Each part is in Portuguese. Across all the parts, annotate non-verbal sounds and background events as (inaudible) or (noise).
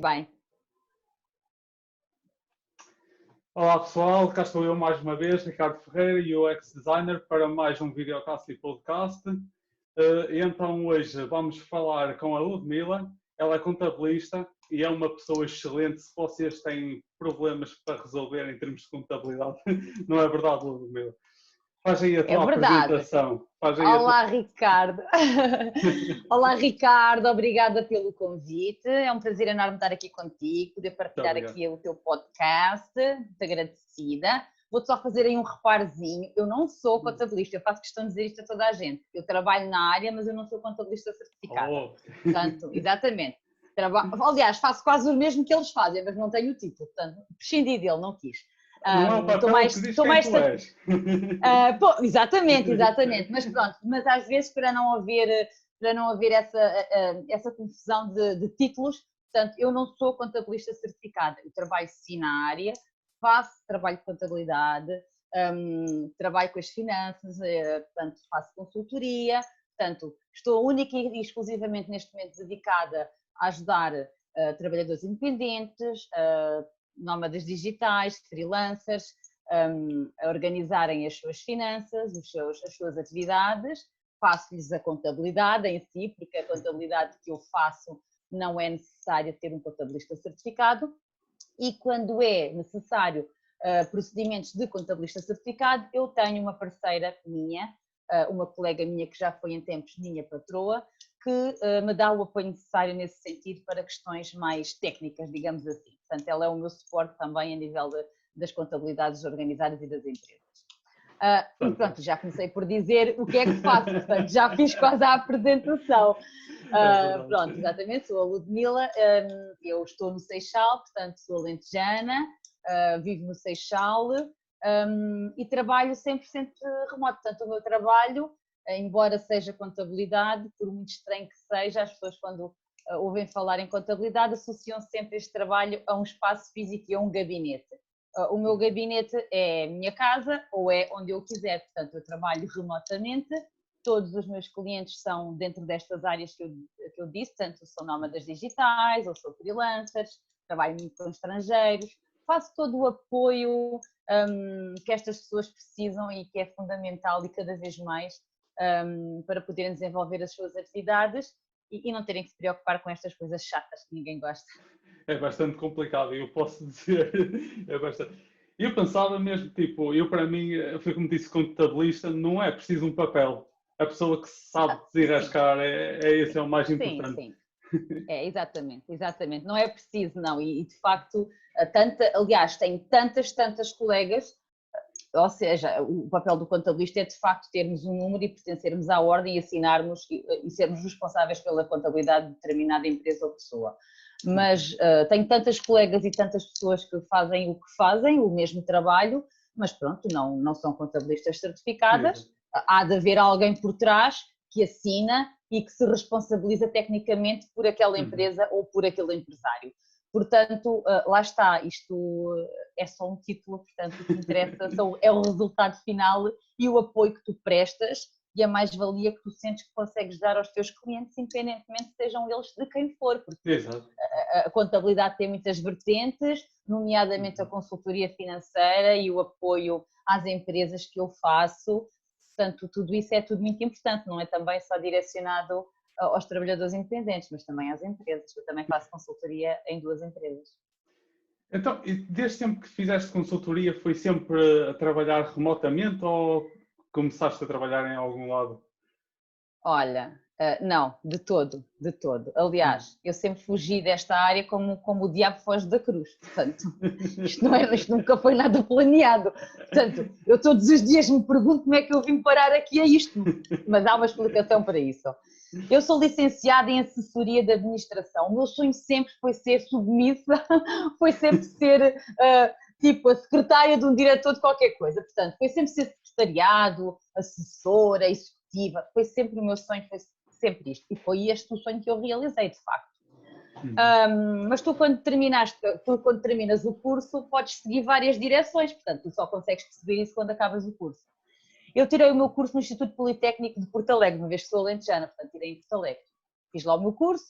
bem. Olá pessoal, cá estou eu mais uma vez, Ricardo Ferreira, UX Designer, para mais um videocast e podcast. Eh, então hoje vamos falar com a Ludmila, ela é contabilista e é uma pessoa excelente se vocês têm problemas para resolver em termos de contabilidade. (laughs) Não é verdade, Ludmila? Faz aí a é tua é apresentação. Olá, tua... Ricardo. (laughs) Olá, Ricardo. Obrigada pelo convite. É um prazer enorme estar aqui contigo, poder partilhar aqui o teu podcast. Muito agradecida. Vou-te só fazer aí um reparozinho. Eu não sou hum. contabilista, eu faço questão de dizer isto a toda a gente. Eu trabalho na área, mas eu não sou contabilista certificada. Oh. Portanto, (laughs) exatamente. Traba... Aliás, faço quase o mesmo que eles fazem, mas não tenho o título. Portanto, prescindi dele, não quis. Um, estou mais, estou mais uh, (laughs) pô, exatamente, exatamente. Mas pronto, mas às vezes para não haver, para não haver essa, uh, essa confusão de, de, títulos, portanto, eu não sou contabilista certificada, eu trabalho sim na área, faço trabalho de contabilidade, um, trabalho com as finanças, uh, portanto, faço consultoria, portanto, estou única e exclusivamente neste momento dedicada a ajudar trabalhadores independentes, nómadas digitais, freelancers, um, a organizarem as suas finanças, os seus, as suas atividades, faço-lhes a contabilidade em si, porque a contabilidade que eu faço não é necessário ter um contabilista certificado, e quando é necessário uh, procedimentos de contabilista certificado, eu tenho uma parceira minha, uh, uma colega minha que já foi em tempos minha patroa, que uh, me dá o apoio necessário nesse sentido para questões mais técnicas, digamos assim. Portanto, ela é o meu suporte também a nível de, das contabilidades organizadas e das empresas. Uh, e pronto, já comecei por dizer o que é que faço, portanto, já fiz quase a apresentação. Uh, pronto, exatamente, sou a Ludmila, um, eu estou no Seixal, portanto sou alentejana, uh, vivo no Seixal um, e trabalho 100% remoto. Portanto, o meu trabalho, embora seja contabilidade, por muito estranho que seja, as pessoas quando ouvem falar em contabilidade associam sempre este trabalho a um espaço físico e a um gabinete. Ah, o meu gabinete é a minha casa ou é onde eu quiser, portanto, eu trabalho remotamente. Todos os meus clientes são dentro destas áreas que eu, que eu disse, portanto, são nómadas digitais ou sou freelancers, trabalho muito com estrangeiros, faço todo o apoio um, que estas pessoas precisam e que é fundamental e cada vez mais um, para poderem desenvolver as suas atividades e, e não terem que se preocupar com estas coisas chatas que ninguém gosta. É bastante complicado, eu posso (laughs) dizer, é bastante. Eu pensava mesmo, tipo, eu para mim, foi como disse, contabilista, não é preciso um papel. A pessoa que sabe ah, desenrascar, é, é esse é o mais importante. Sim, sim. (laughs) É, exatamente, exatamente. Não é preciso, não. E, de facto, tanta, aliás, tenho tantas, tantas colegas ou seja, o papel do contabilista é de facto termos um número e pertencermos à ordem e assinarmos e, e sermos responsáveis pela contabilidade de determinada empresa ou pessoa. Mas uh, tenho tantas colegas e tantas pessoas que fazem o que fazem, o mesmo trabalho, mas pronto, não, não são contabilistas certificadas. Uhum. Há de haver alguém por trás que assina e que se responsabiliza tecnicamente por aquela uhum. empresa uhum. ou por aquele empresário. Portanto, ah, lá está, isto é só um título, portanto, o que interessa (laughs) é o resultado final e o apoio que tu prestas e a mais-valia que tu sentes que consegues dar aos teus clientes, independentemente sejam eles de quem for, porque Exato. a contabilidade tem muitas vertentes, nomeadamente a uhum. consultoria financeira e o apoio às empresas que eu faço, portanto, tudo isso é tudo muito importante, não é também só direcionado aos trabalhadores independentes, mas também às empresas. Eu também faço consultoria em duas empresas. Então, desde tempo que fizeste consultoria, foi sempre a trabalhar remotamente ou começaste a trabalhar em algum lado? Olha, uh, não, de todo, de todo. Aliás, hum. eu sempre fugi desta área como, como o diabo foge da cruz. Portanto, (laughs) isto, não é, isto nunca foi nada planeado. Portanto, eu todos os dias me pergunto como é que eu vim parar aqui a isto, mas há uma explicação para isso. Eu sou licenciada em assessoria de administração. O meu sonho sempre foi ser submissa, (laughs) foi sempre ser uh, tipo a secretária de um diretor de qualquer coisa. Portanto, foi sempre ser secretariado, assessora, executiva. Foi sempre o meu sonho, foi sempre isto. E foi este o sonho que eu realizei, de facto. Um, uhum. mas tu quando terminaste, tu quando terminas o curso podes seguir várias direções, portanto tu só consegues perceber isso quando acabas o curso. Eu tirei o meu curso no Instituto Politécnico de Porto Alegre, uma vez que sou alentejana, portanto tirei em Porto Alegre. Fiz lá o meu curso.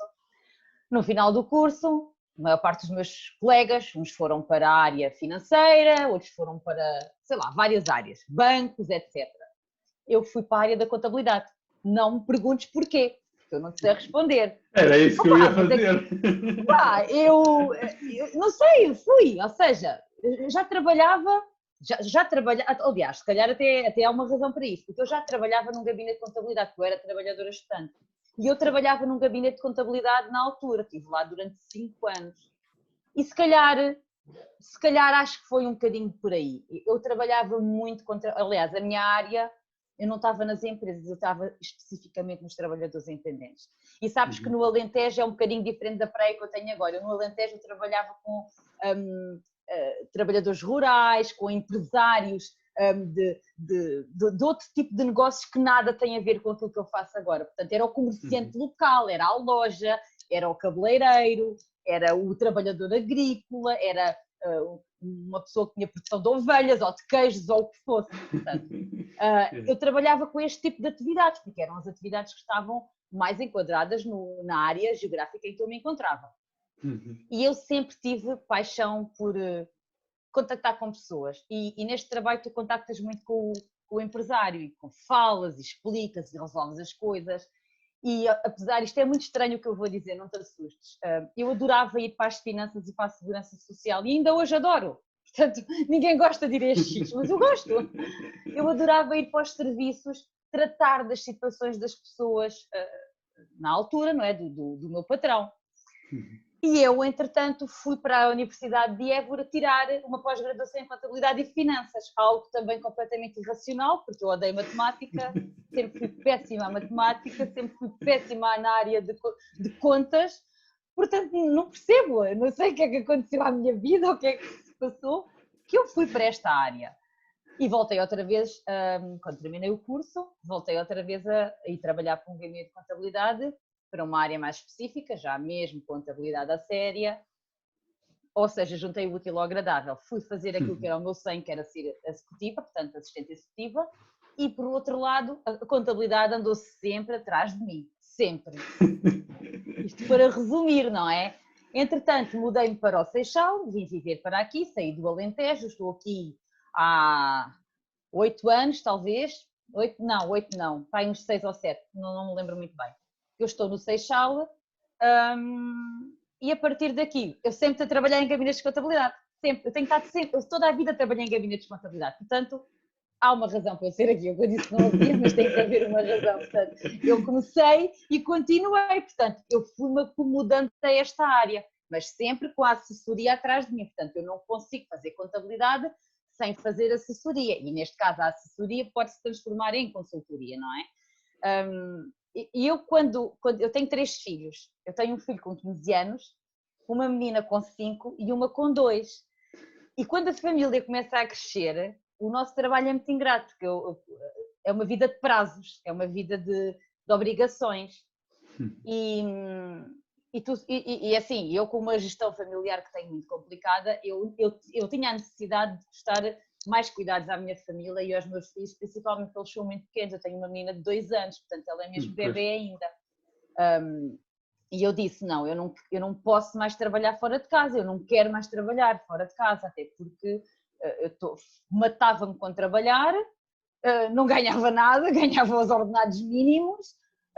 No final do curso, a maior parte dos meus colegas, uns foram para a área financeira, outros foram para, sei lá, várias áreas, bancos, etc. Eu fui para a área da contabilidade. Não me perguntes porquê, porque eu não sei responder. Era isso que Opa, eu ia fazer. É, pá, eu, eu, não sei, fui, ou seja, já trabalhava, já, já trabalhava, aliás, se calhar até, até há uma razão para isso, porque eu já trabalhava num gabinete de contabilidade, eu era trabalhadora estudante. E eu trabalhava num gabinete de contabilidade na altura, estive lá durante cinco anos. E se calhar, se calhar acho que foi um bocadinho por aí. Eu trabalhava muito contra, aliás, a minha área, eu não estava nas empresas, eu estava especificamente nos trabalhadores independentes. E sabes uhum. que no Alentejo é um bocadinho diferente da praia que eu tenho agora. No Alentejo eu trabalhava com um, trabalhadores rurais, com empresários de, de, de, de, outro tipo de negócios que nada tem a ver com aquilo que eu faço agora. Portanto, era o comerciante uhum. local, era a loja, era o cabeleireiro, era o trabalhador agrícola, era uh, uma pessoa que tinha produção de ovelhas ou de queijos ou o que fosse. Portanto, (laughs) uh, eu trabalhava com este tipo de atividades, porque eram as atividades que estavam mais enquadradas no, na área geográfica em que eu me encontrava. Uhum. E eu sempre tive paixão por, uh, contactar com pessoas. E, e, neste trabalho tu contactas muito com o, com o empresário e com falas e explicas e resolves as coisas. E apesar, isto é muito estranho o que eu vou dizer, não te assustes. Eu adorava ir para as finanças e para a segurança social e ainda hoje adoro. (laughs) Portanto, ninguém gosta de ir a estes mas eu gosto. Eu adorava ir para os serviços, tratar das situações das pessoas na altura, não é? Do, do, do meu patrão. E eu, entretanto, fui para a Universidade de Évora tirar uma pós-graduação em Contabilidade e Finanças, algo também completamente irracional, porque eu odeio matemática, (laughs) sempre fui péssima a matemática, sempre fui péssima na área de, de contas, portanto, não percebo, não sei o que é que aconteceu à minha vida, o que é que se passou, que eu fui para esta área. E voltei outra vez, um, quando terminei o curso, voltei outra vez a, a ir trabalhar para um gabinete de contabilidade para uma área mais específica, já mesmo contabilidade a séria, ou seja, juntei o útil ao agradável. Fui fazer aquilo que era o meu sonho, que era ser executiva, portanto, assistente executiva, e por outro lado, a contabilidade andou sempre atrás de mim, sempre. (laughs) Isto para resumir, não é? Entretanto, mudei-me para o Seixal, vim viver para aqui, saí do Alentejo, estou aqui há oito anos, talvez. Oito, não, oito não, está uns seis ou sete, não, não me lembro muito bem eu estou no Seixal um, e a partir daqui, eu sempre trabalhar em gabinetes de contabilidade, sempre, eu tenho estado sempre, eu toda a vida trabalhei em gabinetes de contabilidade, portanto, há uma razão para eu ser aqui, eu disse não havia, mas tem que haver uma razão, portanto, eu comecei e continuei, portanto, eu fui-me acomodando a esta área, mas sempre com a assessoria atrás de mim, portanto, eu não consigo fazer contabilidade sem fazer assessoria, e neste caso a assessoria pode se transformar em consultoria, não é? Um, e eu quando, quando eu tenho três filhos, eu tenho um filho com 15 anos, uma menina com 5 e uma com 2. E quando a família começa a crescer, o nosso trabalho é muito ingrato, porque eu, é uma vida de prazos, é uma vida de, de obrigações. E, e, tu, e, e, assim, eu com uma gestão familiar que tenho muito complicada, eu, eu, eu tinha a necessidade de estar mais cuidados à minha família e aos meus filhos, principalmente porque eles são muito pequenos. Eu tenho uma menina de dois anos, portanto ela é mesmo bebê ainda. Um, e eu disse: não eu, não, eu não posso mais trabalhar fora de casa, eu não quero mais trabalhar fora de casa, até porque uh, eu matava-me com trabalhar, uh, não ganhava nada, (laughs) ganhava os ordenados mínimos,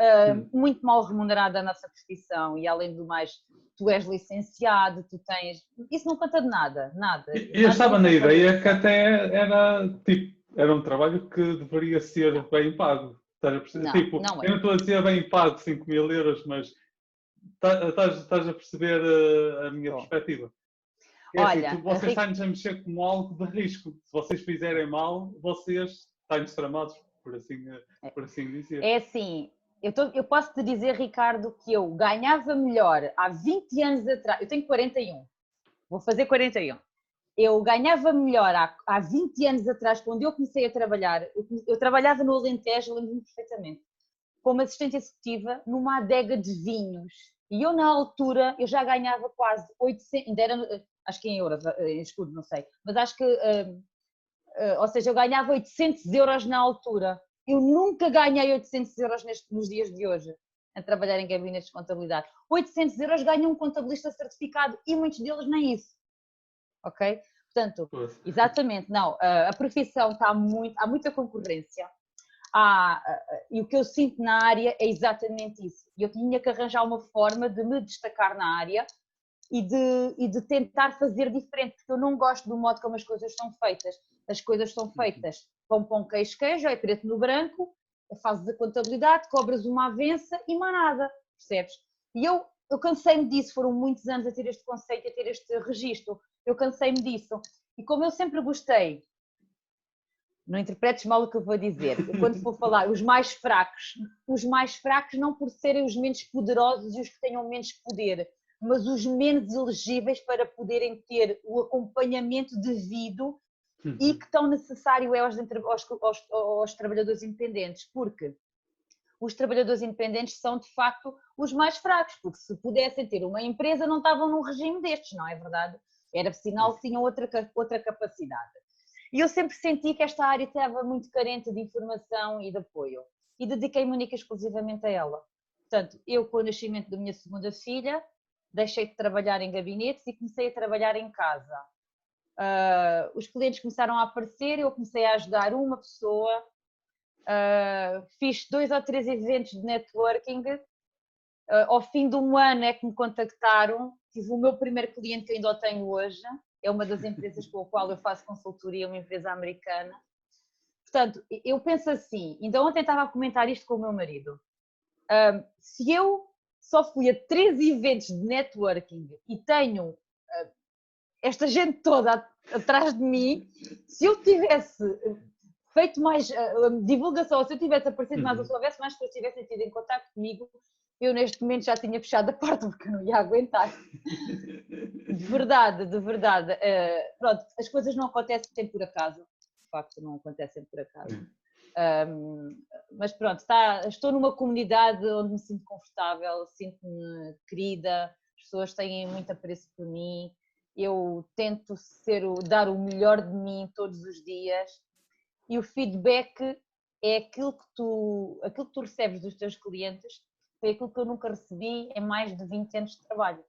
uh, muito mal remunerada a nossa profissão e, além do mais, tu és licenciado, tu tens. Isso não conta de nada, nada. Eu estava na ideia que até era tipo, era um trabalho que deveria ser bem pago. Não, tipo, não é. eu não estou a dizer bem pago 5 mil euros, mas estás, estás a perceber a, a minha Bom. perspectiva. É assim, Olha, assim, vocês estão-nos a mexer como algo de risco. Se vocês fizerem mal, vocês estão tramados, por assim, por assim dizer. É assim, eu, tô, eu posso te dizer, Ricardo, que eu ganhava melhor há 20 anos atrás. Eu tenho 41, vou fazer 41. Eu ganhava melhor há, há 20 anos atrás, quando eu comecei a trabalhar. Eu, eu trabalhava no Alentejo, lembro-me perfeitamente, como assistente executiva numa adega de vinhos. E eu, na altura, eu já ganhava quase 800, ainda era, acho que em euros, em escudo, não sei, mas acho que, uh, uh, ou seja, eu ganhava 800 euros na altura eu nunca ganhei 800 euros neste, nos dias de hoje. a trabalhar em gabinetes de contabilidade. 800 euros ganha um contabilista certificado e muitos deles nem isso. Ok? Portanto, exatamente, não, a profissão está muito, há muita concorrência. Há, e o que eu sinto na área é exatamente isso. Eu tinha que arranjar uma forma de me destacar na área e de, e de tentar fazer diferente, porque eu não gosto do modo como as coisas são feitas. As coisas são feitas pão, pão, queijo, queijo, é preto no branco, a fase da contabilidade, cobras uma avença e mais nada, percebes? E eu, eu cansei-me disso, foram muitos anos a ter este conceito, a ter este registro, eu cansei-me disso. E como eu sempre gostei, não interpretes mal o que eu vou dizer, quando for (laughs) falar, os mais fracos, os mais fracos não por serem os menos poderosos e os que tenham menos poder, mas os menos elegíveis para poderem ter o acompanhamento devido uhum. e que tão necessário é aos, aos, aos, aos trabalhadores independentes, porque os trabalhadores independentes são de facto os mais fracos, porque se pudessem ter uma empresa não estavam num regime destes, não é verdade? Era sinal que tinham outra, outra capacidade. E eu sempre senti que esta área estava muito carente de informação e de apoio. E dediquei-me única exclusivamente a ela. Portanto, eu com o nascimento da minha segunda filha, deixei de trabalhar em gabinetes e comecei a trabalhar em casa. Uh, os clientes começaram a aparecer, eu comecei a ajudar uma pessoa, uh, fiz dois ou três eventos de networking. Uh, ao fim de um ano é que me contactaram, tive o meu primeiro cliente que ainda o tenho hoje, é uma das empresas com a qual eu faço consultoria, uma empresa americana. Portanto, eu penso assim, ainda ontem estava a comentar isto com o meu marido. se eu só fui a três eventos de networking e tenho esta gente toda atrás de mim, se eu tivesse feito mais uh, divulgação, se eu tivesse aparecido mais, ou se houvesse mais pessoas tivessem tido em contato comigo, eu neste momento já tinha fechado a porta (laughs) porque eu não ia aguentar. De verdade, de verdade. Uh, pronto, as coisas não acontecem por acaso. De facto, não acontecem por acaso. Um, mas pronto, está, estou numa comunidade onde me sinto confortável, sinto-me querida, as pessoas têm muito apreço por mim, eu tento ser o, dar o melhor de mim todos os dias e o feedback é aquilo que tu, aquilo que tu recebes dos teus clientes, foi aquilo que eu nunca recebi em mais de 20 anos de trabalho.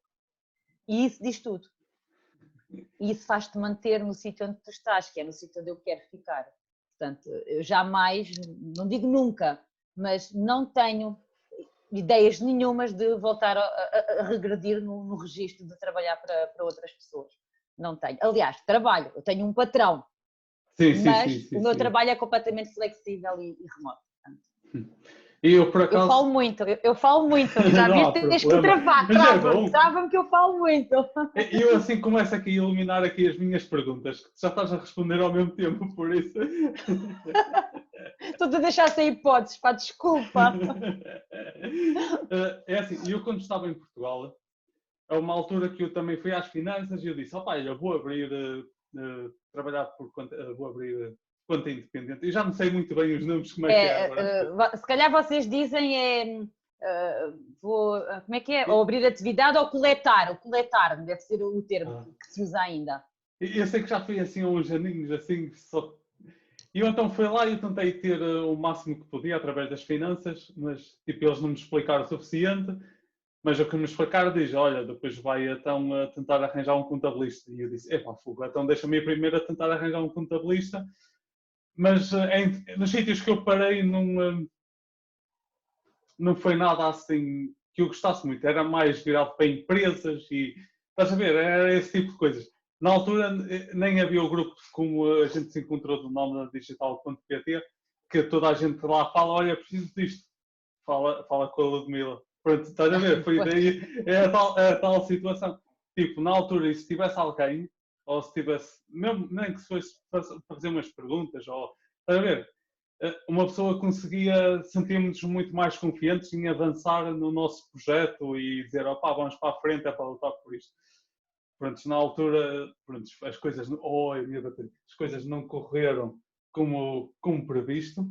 E isso diz tudo. E isso faz-te manter no sítio onde tu estás, que é no sítio onde eu quero ficar. Portanto, eu jamais, não digo nunca, mas não tenho ideias nenhumas de voltar a, a, a regredir no, no, registro de trabalhar para, para outras pessoas. Não tenho. Aliás, trabalho, eu tenho um patrão, sim, mas sim, sim, o meu trabalho é completamente flexível e, e remoto. E (laughs) eu, por acaso... eu falo muito, eu, eu falo muito, já vi tens que travar, é trava-me, é trava que eu falo muito. Eu assim começo aqui a iluminar aqui as minhas perguntas, que já estás a responder ao mesmo tempo, por isso... (laughs) Estou-te a deixar sem hipóteses, pá, desculpa. (laughs) Eh, é assim, eu quando estava em Portugal, a uma altura que eu também fui às finanças e eu disse, opá, eu vou abrir, uh, trabalhar por conta, uh, vou abrir conta independente. Eu já não sei muito bem os nomes, como é, é que é. Uh, se calhar vocês dizem é... vou, como é que é? Ou abrir atividade ou coletar. O coletar deve ser o termo ah. que se usa ainda. Eu sei que já fui assim há uns aninhos, assim, só e eu então fui lá e tentei ter uh, o máximo que podia através das finanças, mas tipo, eles não me explicaram o suficiente. Mas o que me explicaram diz: Olha, depois vai então a tentar arranjar um contabilista. E eu disse: Epá, fuga, então deixa-me ir primeiro a tentar arranjar um contabilista. Mas uh, em, nos sítios que eu parei, não, uh, não foi nada assim que eu gostasse muito. Era mais virado para empresas e estás a ver, era esse tipo de coisas. Na altura nem havia o grupo como a gente se encontrou do nome digital.pt, que toda a gente lá fala, olha, preciso disto. Fala, fala com a Ludmila. Pronto, estás a ver? Foi (laughs) daí é a tal, é a tal situação. Tipo, na altura, se tivesse alguém, ou se tivesse, mesmo nem que se fosse para fazer umas perguntas, ou, estás a ver? Eh, uma pessoa conseguia, sentirmos muito mais confiantes em avançar no nosso projeto e dizer, opá, vamos para a frente, é para lutar por isto pronto, na altura, pronto, as coisas, oh, as coisas não correram como, como previsto.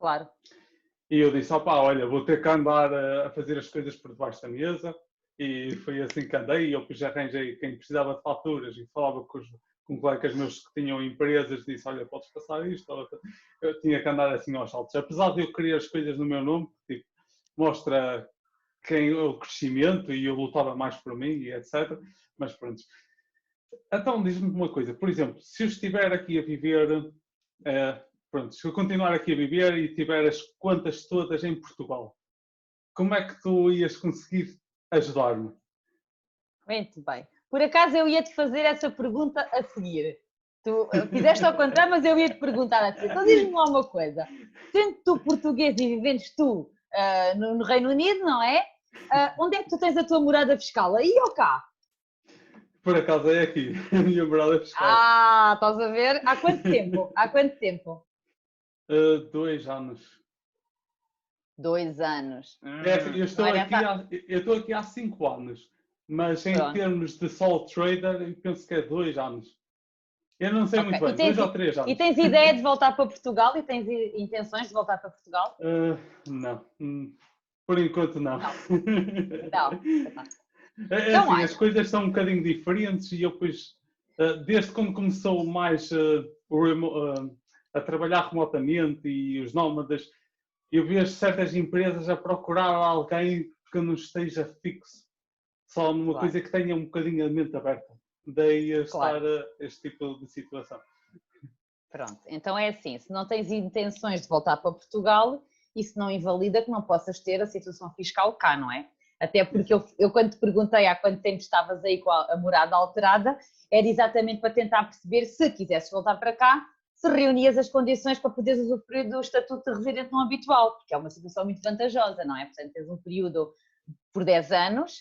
Claro. E eu disse, opá, olha, vou ter que andar a, a fazer as coisas por debaixo da mesa. E foi assim que andei. Eu depois arranjei quem precisava de faturas e falava com, os, com colegas meus que tinham empresas. Disse, olha, podes passar isto. Eu tinha que andar assim aos saltos. Apesar de eu querer as coisas no meu nome, tipo, mostra quem o crescimento e eu lutava mais por mim e etc. Mas pronto. Então diz-me uma coisa, por exemplo, se eu estiver aqui a viver, uh, pronto, se eu continuar aqui a viver e tiver as contas todas em Portugal, como é que tu ias conseguir ajudar-me? Muito bem. Por acaso eu ia te fazer essa pergunta a seguir. Tu eh, fizeste ao contrário, mas eu ia te perguntar a seguir. Então diz-me lá uma coisa. Sendo tu português e vivendo tu uh, no, no, Reino Unido, não é? Uh, onde é que tu tens a tua morada fiscal? Aí ou cá? Por acaso é aqui, (laughs) a minha morada fiscal. Ah, estás a ver? Há quanto tempo? Há quanto tempo? Uh, dois anos. Dois anos. É, eu, estou aqui há, eu estou aqui há cinco anos, mas em Pronto. termos de sole trader, eu penso que é dois anos. Eu não sei okay. muito bem, tens, dois ou três anos. E tens ideia de voltar para Portugal e tens intenções de voltar para Portugal? Uh, (laughs) não, hum, por enquanto não. Não. não. (laughs) É, é assim, as coisas são um bocadinho diferentes e eu depois, uh, desde quando começou mais uh, a trabalhar remotamente e os nómadas, eu vejo certas empresas a procurar alguém que não esteja fixo, só numa claro. coisa que tenha um bocadinho a mente aberta. Daí a claro. estar a este tipo de situação. Pronto, então é assim, se não tens intenções de voltar para Portugal, isso não invalida que não possas ter a situação fiscal cá, não é? Até porque eu, eu quando te perguntei há quanto tempo estavas aí com a, a morada alterada, era exatamente para tentar perceber se quisesses voltar para cá, se reunias as condições para poderes usufruir do estatuto de residente não habitual, porque é uma situação muito vantajosa, não é? Portanto, tens um período por 10 anos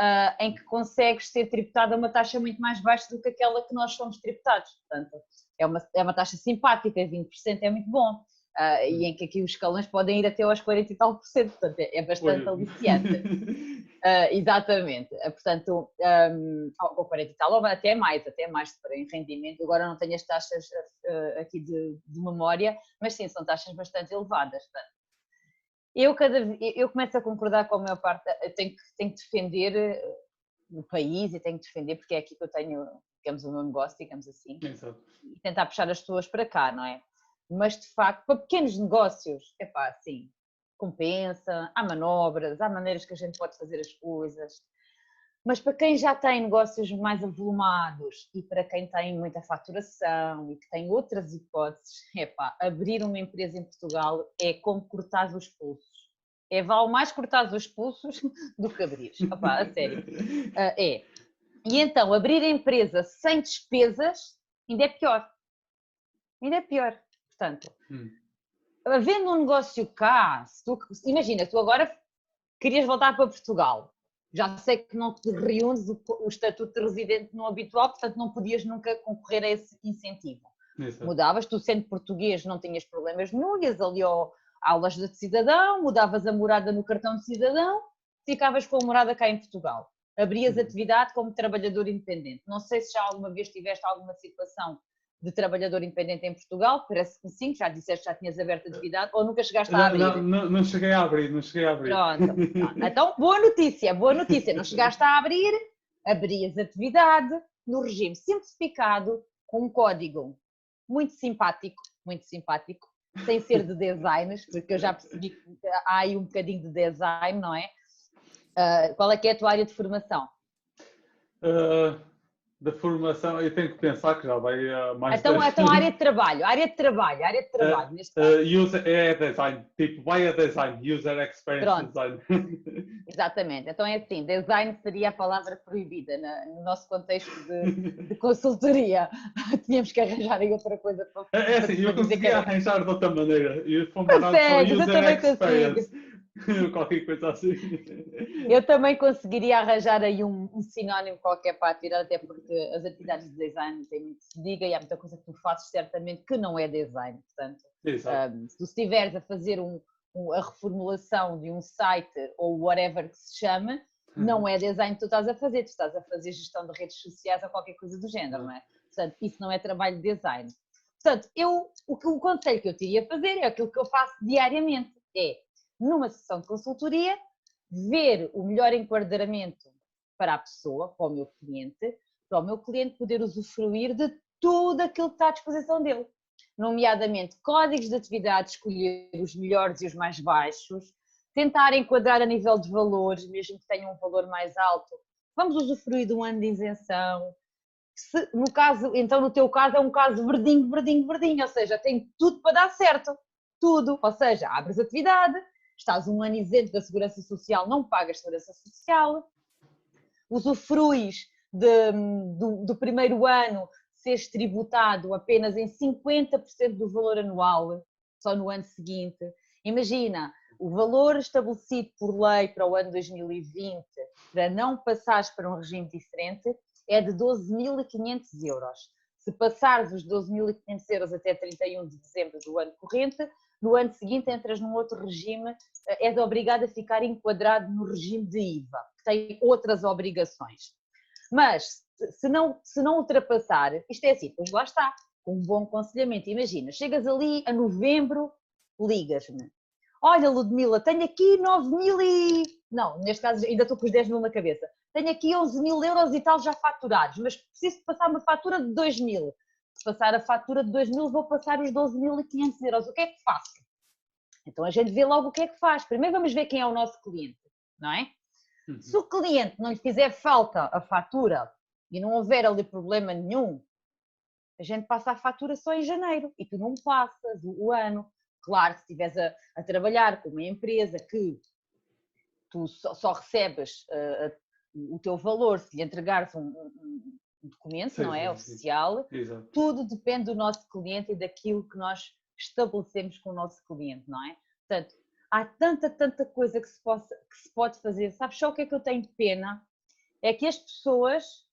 uh, em que consegues ser tributado a uma taxa muito mais baixa do que aquela que nós somos tributados. Portanto, é uma, é uma taxa simpática, 20% é muito bom. Uh, e em que aqui os escalões podem ir até aos 40 e tal por cento, portanto é, é bastante aliciante. Uh, (laughs) exatamente, uh, portanto, um, ou 40 e tal, ou até mais, até mais em rendimento. Agora não tenho as taxas aqui de, de, memória, mas sim, são taxas bastante elevadas. Portanto. Eu, cada, eu começo a concordar com a maior parte, tenho que, tenho que defender o país e tenho que defender, porque é aqui que eu tenho, digamos, o meu negócio, digamos assim, Exato. e tentar puxar as pessoas para cá, não é? Mas de facto, para pequenos negócios, é pá, sim, compensa, há manobras, há maneiras que a gente pode fazer as coisas. Mas para quem já tem negócios mais avolumados e para quem tem muita faturação e que tem outras hipóteses, é pá, abrir uma empresa em Portugal é como cortar os pulsos. É vale mais cortar os pulsos (laughs) do que abrir. Opá, a sério. Uh, (laughs) é. E então, abrir a empresa sem despesas ainda é pior. Ainda é pior. Portanto, hum. havendo um negócio cá, se tu, imagina, tu agora querias voltar para Portugal, já sei que não te reúnes o, o estatuto de residente no habitual, portanto não podias nunca concorrer a esse incentivo. Exato. Mudavas, tu sendo português não tinhas problemas nenhum, ias ali ao, aulas de cidadão, mudavas a morada no cartão de cidadão, ficavas com a morada cá em Portugal. Abrias uhum. atividade como trabalhador independente. Não sei se já alguma vez tiveste alguma situação de trabalhador independente em Portugal? Parece que sim, já disseste que já tinhas aberto atividade ou nunca chegaste a abrir? Não, não, não cheguei a abrir, não cheguei a abrir. Pronto, pronto. Então, boa notícia, boa notícia, não chegaste a abrir, abrias atividade no regime simplificado com um código muito simpático, muito simpático, sem ser de designs, porque eu já percebi que há aí um bocadinho de design, não é? Uh, qual é que é a tua área de formação? Uh, da formação, eu tenho que pensar que já vai uh, mais. Então, então área de trabalho, área de trabalho, área de trabalho. Uh, neste uh, user, é design, tipo, vai a design, user experience Pronto. design. (laughs) Exatamente, então é assim: design seria a palavra proibida na, no nosso contexto de, de consultoria. (laughs) Tínhamos que arranjar aí outra coisa para fazer. É, é assim, eu consegui arranjar de outra maneira. Eu Sério, eu também experience. consigo. (laughs) qualquer coisa assim. Eu também conseguiria arranjar aí um, um sinónimo qualquer para tirar, até porque as atividades de design têm muito que se diga e há muita coisa que tu fazes certamente que não é design. Portanto, um, se tu estiveres a fazer um, a reformulação de um site ou whatever que se chame, não uhum. é design que tu estás a fazer, tu estás a fazer gestão de redes sociais ou qualquer coisa do género, não é? Portanto, isso não é trabalho de design. Portanto, eu, o, o conselho que eu teria a fazer é aquilo que eu faço diariamente, é numa sessão de consultoria, ver o melhor enquadramento para a pessoa, para o meu cliente, para o meu cliente poder usufruir de tudo aquilo que está à disposição dele, nomeadamente códigos de atividade, escolher os melhores e os mais baixos, tentar enquadrar a nível de valores, mesmo que tenham um valor mais alto. Vamos usufruir de um ano de isenção. Se, no caso, então no teu caso é um caso verdinho, verdinho, verdinho, ou seja, tem tudo para dar certo, tudo. Ou seja, abres atividade, estás um ano isento da segurança social, não pagas segurança social, usufruis de, do, do primeiro ano seres tributado apenas em 50% do valor anual, só no ano seguinte. Imagina, o valor estabelecido por lei para o ano 2020, para não passares para um regime diferente, é de 12.500 euros. Se passares os 12.500 euros até 31 de dezembro do ano corrente, no ano seguinte entras num outro regime, eh, és obrigado a ficar enquadrado no regime de IVA, que tem outras obrigações. Mas se não, se não ultrapassar, isto é assim, pois lá está, um bom aconselhamento. Imagina, chegas ali a novembro, ligas-me. Olha, Ludmila, tenho aqui 9 mil e. Não, neste caso ainda estou com os 10 mil na cabeça. Tenho aqui 11 mil euros e tal já faturados, mas preciso passar uma fatura de 2 mil. Passar a fatura de 2 mil, vou passar os 12.500 euros. O que é que faço? Então a gente vê logo o que é que faz. Primeiro vamos ver quem é o nosso cliente, não é? Uhum. Se o cliente não lhe fizer falta a fatura e não houver ali problema nenhum, a gente passa a fatura só em janeiro e tu não passas o, o ano. Claro, se estiveres a, a, trabalhar com uma empresa que tu só, só recebes uh, o teu valor se lhe entregares um, um documento, sim, não é? Sim, Oficial, sim. tudo depende do nosso cliente e daquilo que nós estabelecemos com o nosso cliente, não é? Portanto, há tanta, tanta coisa que se, possa, que se pode fazer. Sabes só o que é que eu tenho pena? É que as pessoas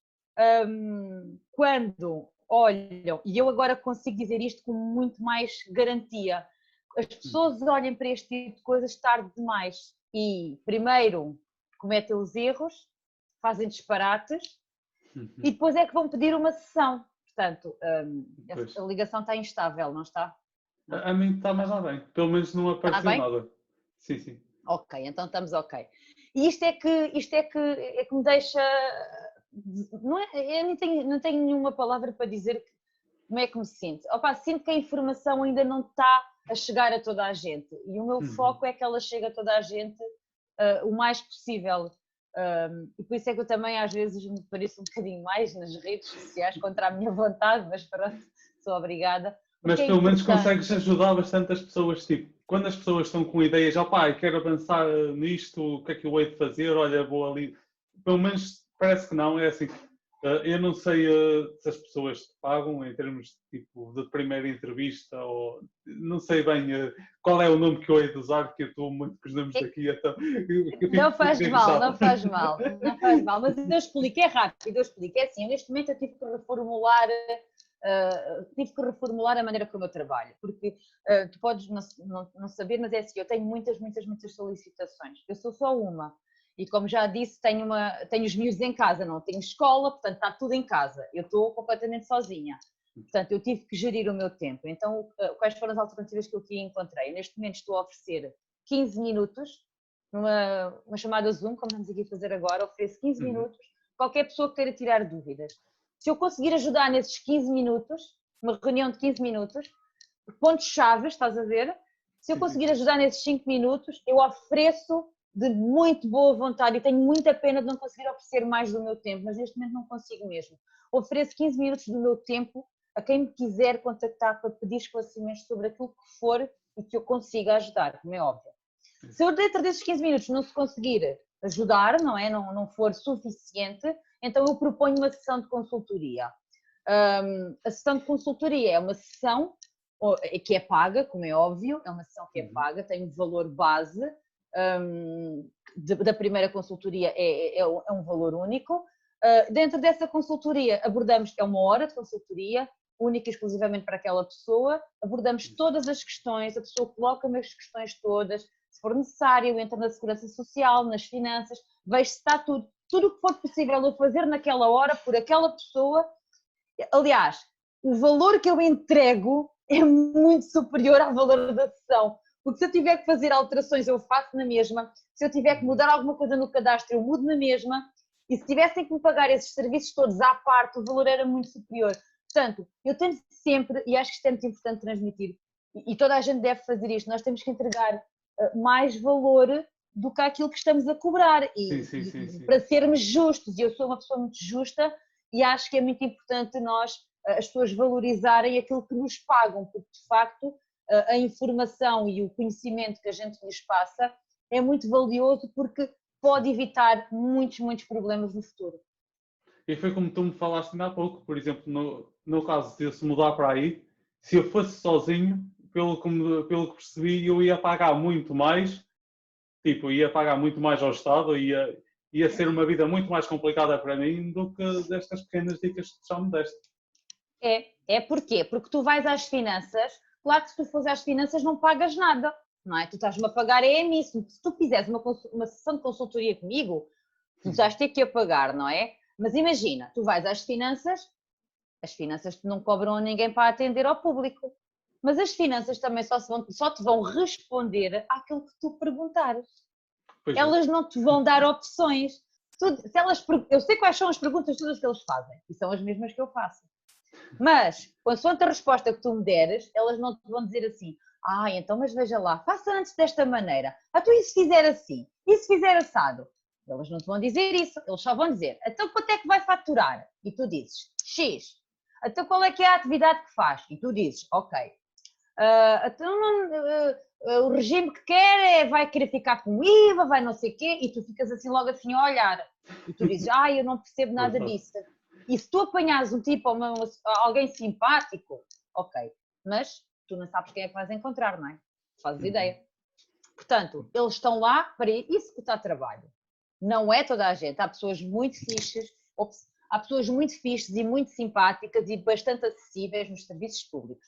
um, quando olham, e eu agora consigo dizer isto com muito mais garantia, as pessoas olhem para este tipo de coisas tarde demais e, primeiro, cometem os erros, fazem disparates. E depois é que vão pedir uma sessão. Portanto, um, a, ligação está instável, não está? Não. A, mim está mais lá bem, pelo menos não apareceu nada. Sim, sim. Ok, então estamos ok. E isto é que, isto é que, é que me deixa não é, eu não tenho, não tenho nenhuma palavra para dizer como é que me sinto. Opa, sinto que a informação ainda não está a chegar a toda a gente e o meu uhum. foco é que ela chegue a toda a gente uh, o mais possível. Um, e por isso é que eu também às vezes me pareço um bocadinho mais nas redes sociais contra a minha vontade, mas pronto, sou obrigada. Mas é pelo menos consegues ajudar bastante as pessoas, tipo, quando as pessoas estão com ideias, opá, quero avançar nisto, o que é que eu hei de fazer, olha, vou ali. Pelo menos Parece que não, é assim. Eh, eu não sei eh, se as pessoas te pagam em termos de, tipo, de primeira entrevista ou não sei bem eh, qual é o nome que eu hei de usar, porque eu estou muito com os nomes daqui. Então, (laughs) não faz mal, não faz mal, não faz mal, mas eu explico, é rápido, eu explico. É assim, neste momento eu tive que reformular. Uh, tive que reformular a maneira como eu trabalho, porque uh, tu podes não, não, não, saber, mas é assim, eu tenho muitas, muitas, muitas solicitações. Eu sou só uma. E como já disse, tenho, uma, tenho os miúdos em casa, não tenho escola, portanto está tudo em casa. Eu estou completamente sozinha. Portanto, eu tive que gerir o meu tempo. Então, eh, quais foram as alternativas que eu aqui encontrei? Neste momento estou a oferecer 15 minutos, numa uma chamada Zoom, como vamos aqui fazer agora, ofereço 15 uhum. minutos, qualquer pessoa que queira tirar dúvidas. Se eu conseguir ajudar nesses 15 minutos, uma reunião de 15 minutos, pontos-chave, estás a ver? Se eu conseguir ajudar nesses 5 minutos, eu ofereço de muito boa vontade e tenho muita pena de não conseguir oferecer mais do meu tempo, mas neste momento não consigo mesmo. Ofereço 15 minutos do meu tempo a quem me quiser contactar para pedir esclarecimentos sobre aquilo que for e que eu consiga ajudar, como é óbvio. Se eu dentro desses 15 minutos não se conseguir ajudar, não é? Não, não for suficiente, então eu proponho uma sessão de consultoria. Um, a sessão de consultoria é uma sessão que é paga, como é óbvio, é uma sessão que é uhum. paga, tem um valor base, um, de, da primeira consultoria é, é, é um valor único. Uh, dentro dessa consultoria abordamos, é uma hora de consultoria, única e exclusivamente para aquela pessoa, abordamos todas as questões, a pessoa coloca-me as questões todas, se for necessário, entra na segurança social, nas finanças, vejo se está tudo, tudo o que for possível eu fazer naquela hora por aquela pessoa. Aliás, o valor que eu entrego é muito superior ao valor da sessão. Porque se eu tiver que fazer alterações, eu faço na mesma. Se eu tiver que mudar alguma coisa no cadastro, eu mudo na mesma. E se tivessem que me pagar esses serviços todos à parte, o valor era muito superior. Portanto, eu tento sempre, e acho que isto é muito importante transmitir, e toda a gente deve fazer isto, nós temos que entregar eh, mais valor do que aquilo que estamos a cobrar. E, sim, sim, sim, para sermos justos, e eu sou uma pessoa muito justa, e acho que é muito importante nós, eh, as pessoas, valorizarem aquilo que nos pagam, porque de facto a informação e o conhecimento que a gente lhes passa é muito valioso porque pode evitar muitos, muitos problemas no futuro. E foi como tu me falaste há pouco, por exemplo, no, no caso de eu se mudar para aí, se eu fosse sozinho, pelo que, pelo que percebi, eu ia pagar muito mais, tipo, ia pagar muito mais ao Estado, ia, ia ser uma vida muito mais complicada para mim do que destas pequenas dicas que já me deste. É, é porquê? Porque tu vais às finanças, claro que se tu fores às finanças não pagas nada, não é? Tu estás-me a pagar é isso. Se tu fizeres uma, uma sessão de consultoria comigo, tu estás a ter que a pagar, não é? Mas imagina, tu vais às finanças, as finanças não cobram a ninguém para atender ao público, mas as finanças também só, vão, só te vão responder àquilo que tu perguntares. Pois elas é. não te vão dar opções. Tu, se elas, eu sei quais são as perguntas todas que eles fazem, e são as mesmas que eu faço. Mas, consoante a resposta que tu me deres, elas não te vão dizer assim, ah, então, mas veja lá, faça antes desta maneira. Ah, tu e se fizer assim? E se fizer assado? Eles não te vão dizer isso, eles só vão dizer, então quanto é que vai faturar? E tu dizes, X. Então qual é que é a atividade que faz? E tu dizes, ok. Uh, então uh, o regime que quer é, vai querer ficar com IVA, vai não sei o quê, e tu ficas assim logo assim a olhar. E tu dizes, ah, eu não percebo nada disso. E se tu apanhares um tipo, uma, uma, alguém simpático, ok, mas tu não sabes quem é que vais encontrar, não é? Fazes uhum. ideia. Portanto, eles estão lá para executar trabalho. Não é toda a gente. Há pessoas muito fixas, há pessoas muito fixas e muito simpáticas e bastante acessíveis nos serviços públicos.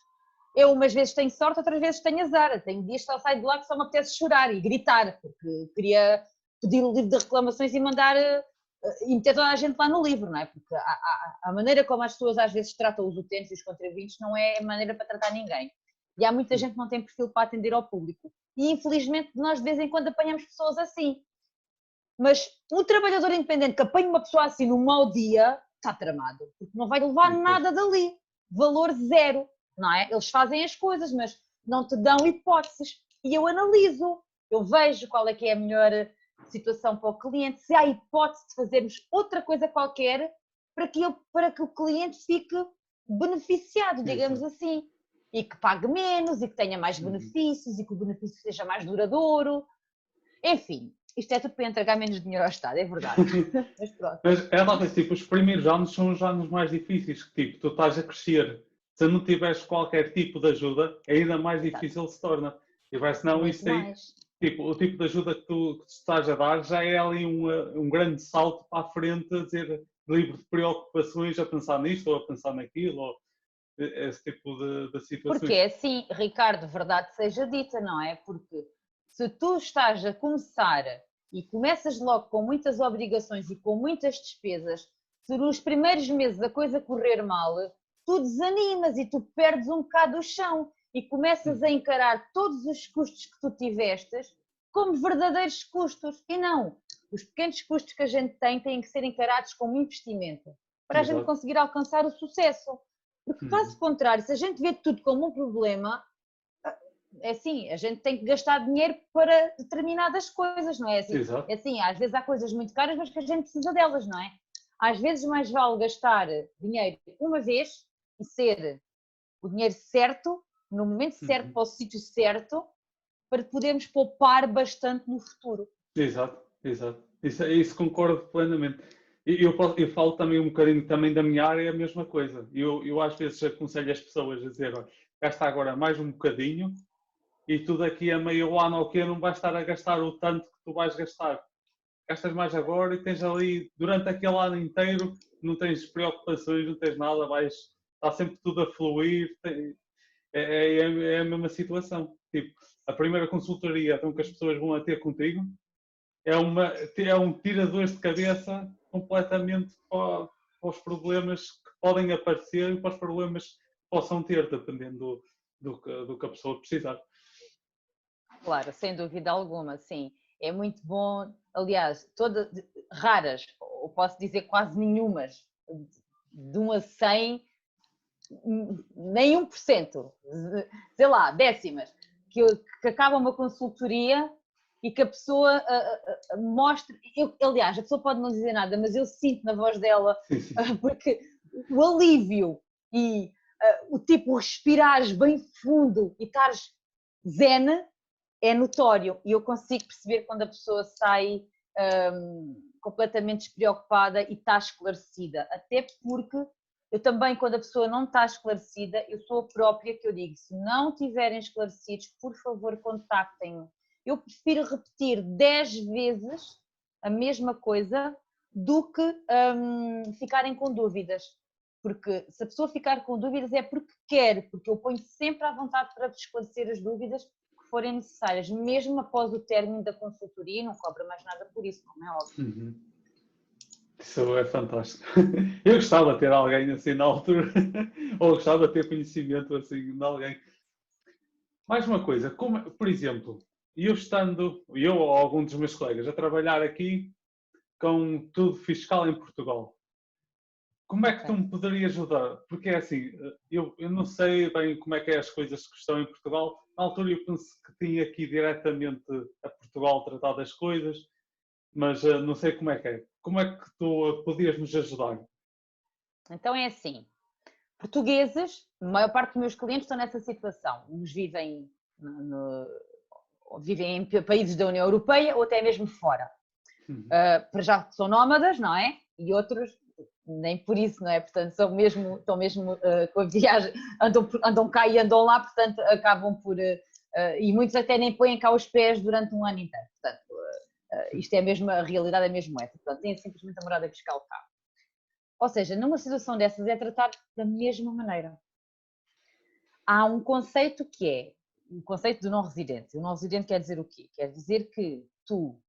Eu umas vezes tenho sorte, outras vezes tenho azar. Tenho dias que só saio de lá que só me apetece chorar e gritar, porque queria pedir o livro de reclamações e mandar eh, e meter toda a gente lá no livro, não é? Porque a, a, a maneira como as pessoas às vezes tratam os utentes e os contribuintes não é a maneira para tratar ninguém. E há muita gente que não tem perfil para atender ao público. E infelizmente nós de vez em quando apanhamos pessoas assim. Mas um trabalhador independente que apanha uma pessoa assim num mau dia, está tramado, porque não vai levar nada dali. Valor zero, não é? Eles fazem as coisas, mas não te dão hipóteses. E eu analiso, eu vejo qual é que é a melhor situação para o cliente, se há hipótese de fazermos outra coisa qualquer para que, eu, para que o cliente fique beneficiado, digamos assim, e que pague menos, e que tenha mais uhum. benefícios, e que o benefício seja mais duradouro. Enfim, isto é tudo para entregar menos dinheiro ao Estado, é verdade. (laughs) Mas pronto. Mas é talvez tipo, os primeiros anos são os anos mais difíceis, que tipo, tu estás a crescer. Se não tiveres qualquer tipo de ajuda, ainda mais difícil se torna. E vai senão isso aí, tipo, o tipo de ajuda que tu, que tu estás a dar já é ali um, um grande salto para a frente, a dizer livre de preocupações, a pensar nisto ou a pensar naquilo, ou esse tipo de, de situações. Porque é assim, Ricardo, verdade seja dita, não é? Porque se tu estás a começar e começas logo com muitas obrigações e com muitas despesas, se nos primeiros meses a coisa correr mal, tu desanimas e tu perdes um bocado o chão e começas a encarar todos os custos que tu tivestes como verdadeiros custos. E não, os pequenos custos que a gente tem têm que ser encarados como investimento para Exato. a gente conseguir alcançar o sucesso. Porque, caso uhum. contrário, se a gente vê tudo como um problema, é assim, a gente tem que gastar dinheiro para determinadas coisas, não é assim? Exato. É assim, às vezes há coisas muito caras, mas que a gente precisa delas, não é? Às vezes mais vale gastar dinheiro uma vez e ser o dinheiro certo, no momento certo, uhum. para o sítio certo, para podermos poupar bastante no futuro. Exato, exato. Isso, isso concordo plenamente. Eu, eu, falo também um bocadinho também da minha área, é a mesma coisa. Eu, eu às vezes aconselho as pessoas a dizer, olha, gasta agora mais um bocadinho e tu daqui a meio ano ou que não vais estar a gastar o tanto que tu vais gastar. Gastas mais agora e tens ali, durante aquele ano inteiro, não tens preocupações, não tens nada, vais, está sempre tudo a fluir. Tem, é, é, é, a mesma situação. Tipo, a primeira consultoria então, que as pessoas vão a ter contigo é, uma, é um tirador de cabeça completamente para, para, os problemas que podem aparecer e para os problemas que possam ter, dependendo do, do, do que a pessoa precisar. Claro, sem dúvida alguma, sim. É muito bom, aliás, todas raras, ou posso dizer quase nenhumas, de 1 a 100, nem 1%, sei lá, décimas, que, que acaba uma consultoria e que a pessoa uh, uh, mostre. Eu, aliás, a pessoa pode não dizer nada, mas eu sinto na voz dela, uh, (laughs) porque o alívio e o tipo respirares bem fundo e estares zen é notório e eu consigo perceber quando a pessoa sai um, completamente despreocupada e está esclarecida, até porque eu também, quando a pessoa não está esclarecida, eu sou a própria que eu digo, se não estiverem esclarecidos, por favor, contactem-me eu prefiro repetir 10 vezes a mesma coisa do que um, ficarem com dúvidas. Porque se a pessoa ficar com dúvidas é porque quer, porque eu ponho sempre à vontade para esclarecer as dúvidas que forem necessárias, mesmo após o término da consultoria, não cobra mais nada por isso, como é óbvio. Uhum. Isso é fantástico. (laughs) Eu gostava de ter alguém assim na altura, (laughs) ou gostava de ter conhecimento assim de alguém. Mais uma coisa, como, por exemplo, eu estando, eu ou algum dos meus colegas, a trabalhar aqui com tudo fiscal em Portugal, como é que tu me poderias ajudar? Porque é assim, eu, eu não sei bem como é que é as coisas que estão em Portugal. Na altura eu penso que tinha aqui diretamente a Portugal tratar das coisas, mas uh, não sei como é que é. Como é que tu podias nos ajudar? Então é assim, portugueses, a maior parte dos meus clientes estão nessa situação. Uns vivem no, vivem em países da União Europeia ou até mesmo fora. Uhum. Uh, para já são nómadas, não é? E outros nem por isso, não é? Portanto, são mesmo, estão mesmo uh, com a viagem, andam, andam cá e andam lá, portanto, acabam por. Uh, e muitos até nem põem cá os pés durante um ano inteiro. Portanto, isto é mesmo, a realidade é mesmo essa. Portanto, têm simplesmente a morada fiscal cá. Ou seja, numa situação dessas é tratado da mesma maneira. Há um conceito que é o conceito do não residente. O não residente quer dizer o quê? Quer dizer que tu,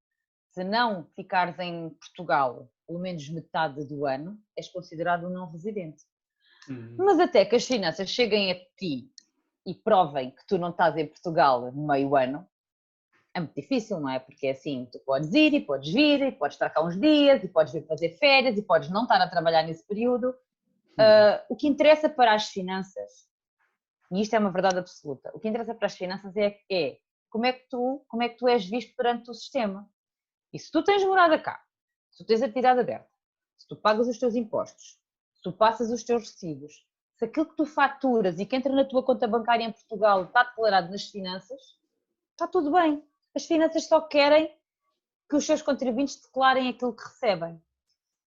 se não ficares em Portugal pelo menos metade do ano, és considerado um não residente. Uhum. Mas até que as finanças cheguem a ti e provem que tu não estás em Portugal meio ano, é muito difícil, não é? Porque assim, tu podes ir e podes vir, e podes estar cá uns dias, e podes vir fazer férias, e podes não estar a trabalhar nesse período. Uh, o que interessa para as finanças e isto é uma verdade absoluta. O que interessa para as finanças é, é como, é que tu, como é que tu és visto perante o sistema. E se tu tens morada cá, se tu tens atividade aberta, se tu pagas os teus impostos, se tu passas os teus recibos, se aquilo que tu faturas e que entra na tua conta bancária em Portugal está declarado nas finanças, está tudo bem. As finanças só querem que os seus contribuintes declarem aquilo que recebem.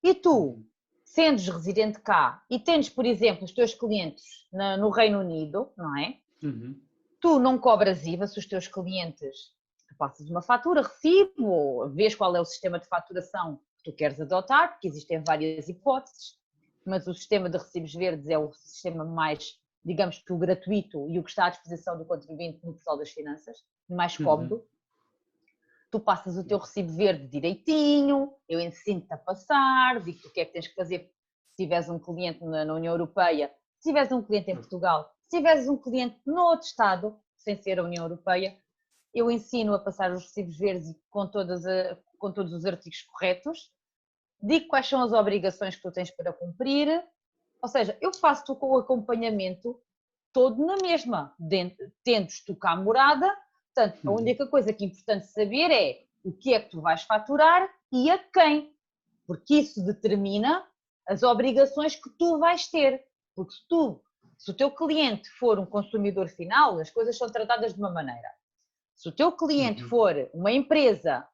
E tu, sendes residente cá e tens, por exemplo, os teus clientes na, no Reino Unido, não é? Uhum. Tu não cobras IVA se os teus clientes tu passas uma fatura, recibo, ou vês qual é o sistema de faturação que tu queres adotar, porque existem várias hipóteses, mas o sistema de recibos verdes é o sistema mais, digamos que o gratuito e o que está à disposição do contribuinte no pessoal das finanças, mais uhum. cómodo. Uhum tu passas o teu recibo verde direitinho, eu ensino-te a passar, digo-te o que é que tens que fazer se tiveres um cliente na, na União Europeia, se tiveres um cliente em Portugal, se tiveres um cliente noutro Estado, sem ser a União Europeia, eu ensino a passar os recibos verdes com, todas a, com todos os artigos corretos, digo quais são as obrigações que tu tens para cumprir, ou seja, eu faço-te o acompanhamento todo na mesma, tendo-te cá morada, Portanto, a uhum. única coisa que é importante saber é o que é que tu vais faturar e a quem, porque isso determina as obrigações que tu vais ter. Porque se tu, se o teu cliente for um consumidor final, as coisas são tratadas de uma maneira. Se o teu cliente uhum. for uma empresa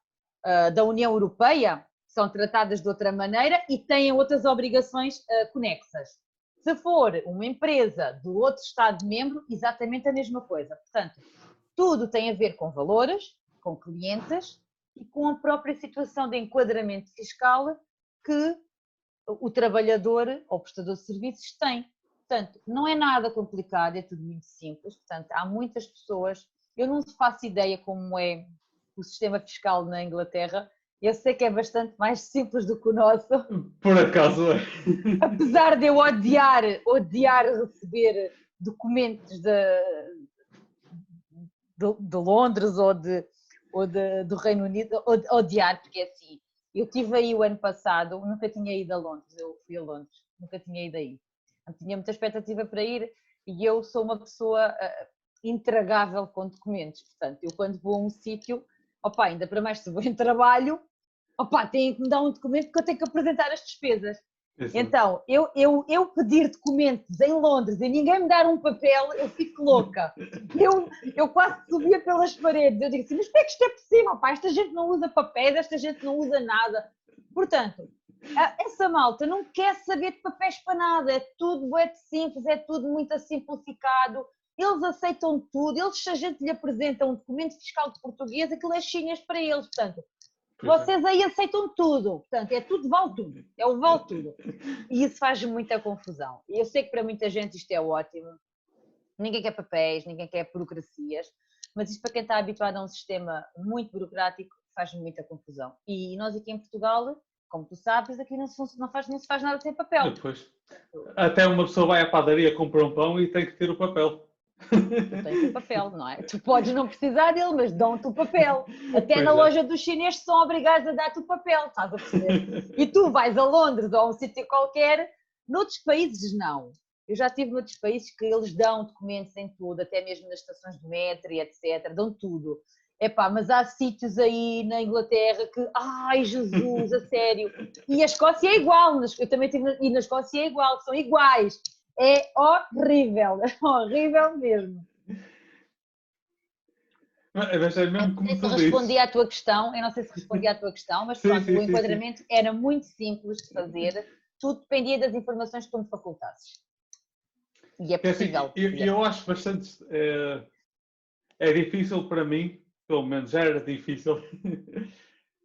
uh, da União Europeia, são tratadas de outra maneira e têm outras obrigações uh, conexas. Se for uma empresa do outro Estado-membro, exatamente a mesma coisa. Portanto, tudo tem a ver com valores, com clientes e com a própria situação de enquadramento fiscal que o trabalhador ou prestador de serviços tem. Portanto, não é nada complicado, é tudo muito simples. Portanto, há muitas pessoas, eu não faço ideia como é o sistema fiscal na Inglaterra, eu sei que é bastante mais simples do que o nosso. Por acaso é. Apesar de eu odiar, odiar receber documentos de, de, de Londres ou, de, ou de, do Reino Unido odiar, porque é assim, eu tive aí o ano passado, nunca tinha ido a Londres, eu fui a Londres, nunca tinha ido aí. Não tinha muita expectativa para ir e eu sou uma pessoa uh, intragável com documentos, portanto, eu quando vou a um sítio opa, ainda para mais se vou em trabalho, opa, têm que me dar um documento porque eu tenho que apresentar as despesas. Isso. Então, eu, eu, eu pedir documentos em Londres e ninguém me dar um papel, eu fico louca. Eu, eu quase subia pelas paredes. Eu digo assim, mas como é que isto é possível? Pá, esta gente não usa papéis, esta gente não usa nada. Portanto, essa malta não quer saber de papéis para nada, é tudo muito simples, é tudo muito simplificado. Eles aceitam tudo, eles, se a gente lhe apresenta um documento fiscal de português, aquilo é chinês para eles. Portanto, é. Vocês aí aceitam tudo, portanto, é tudo vale tudo, é o vale tudo. E isso faz muita confusão. E eu sei que para muita gente isto é ótimo, ninguém quer papéis, ninguém quer burocracias, mas isto para quem está habituado a um sistema muito burocrático faz muita confusão. E nós aqui em Portugal, como tu sabes, aqui não se, não faz, não se faz nada sem papel. Depois, até uma pessoa vai à padaria, comprar um pão e tem que ter o papel. Tu tens o papel, não é? Tu podes não precisar dele, mas dão-te o papel. Até pois na é. loja dos chineses são obrigados a dar-te o papel, estás a perceber? E tu vais a Londres ou a um sítio qualquer, noutros países não. Eu já tive noutros países que eles dão documentos em tudo, até mesmo nas estações de metro e etc. Dão tudo. Epá, mas há sítios aí na Inglaterra que, ai Jesus, a sério. E a Escócia é igual, eu também tive, e na Escócia é igual, são iguais. É horrível, é horrível mesmo. Mas é mesmo como não sei se respondi à tua questão, eu não sei se respondi à tua questão, mas pronto, sim, o enquadramento sim. era muito simples de fazer, tudo dependia das informações que tu me facultasses. E é, possível. É assim, eu, eu, acho bastante. É, é difícil para mim, pelo menos era difícil, (laughs)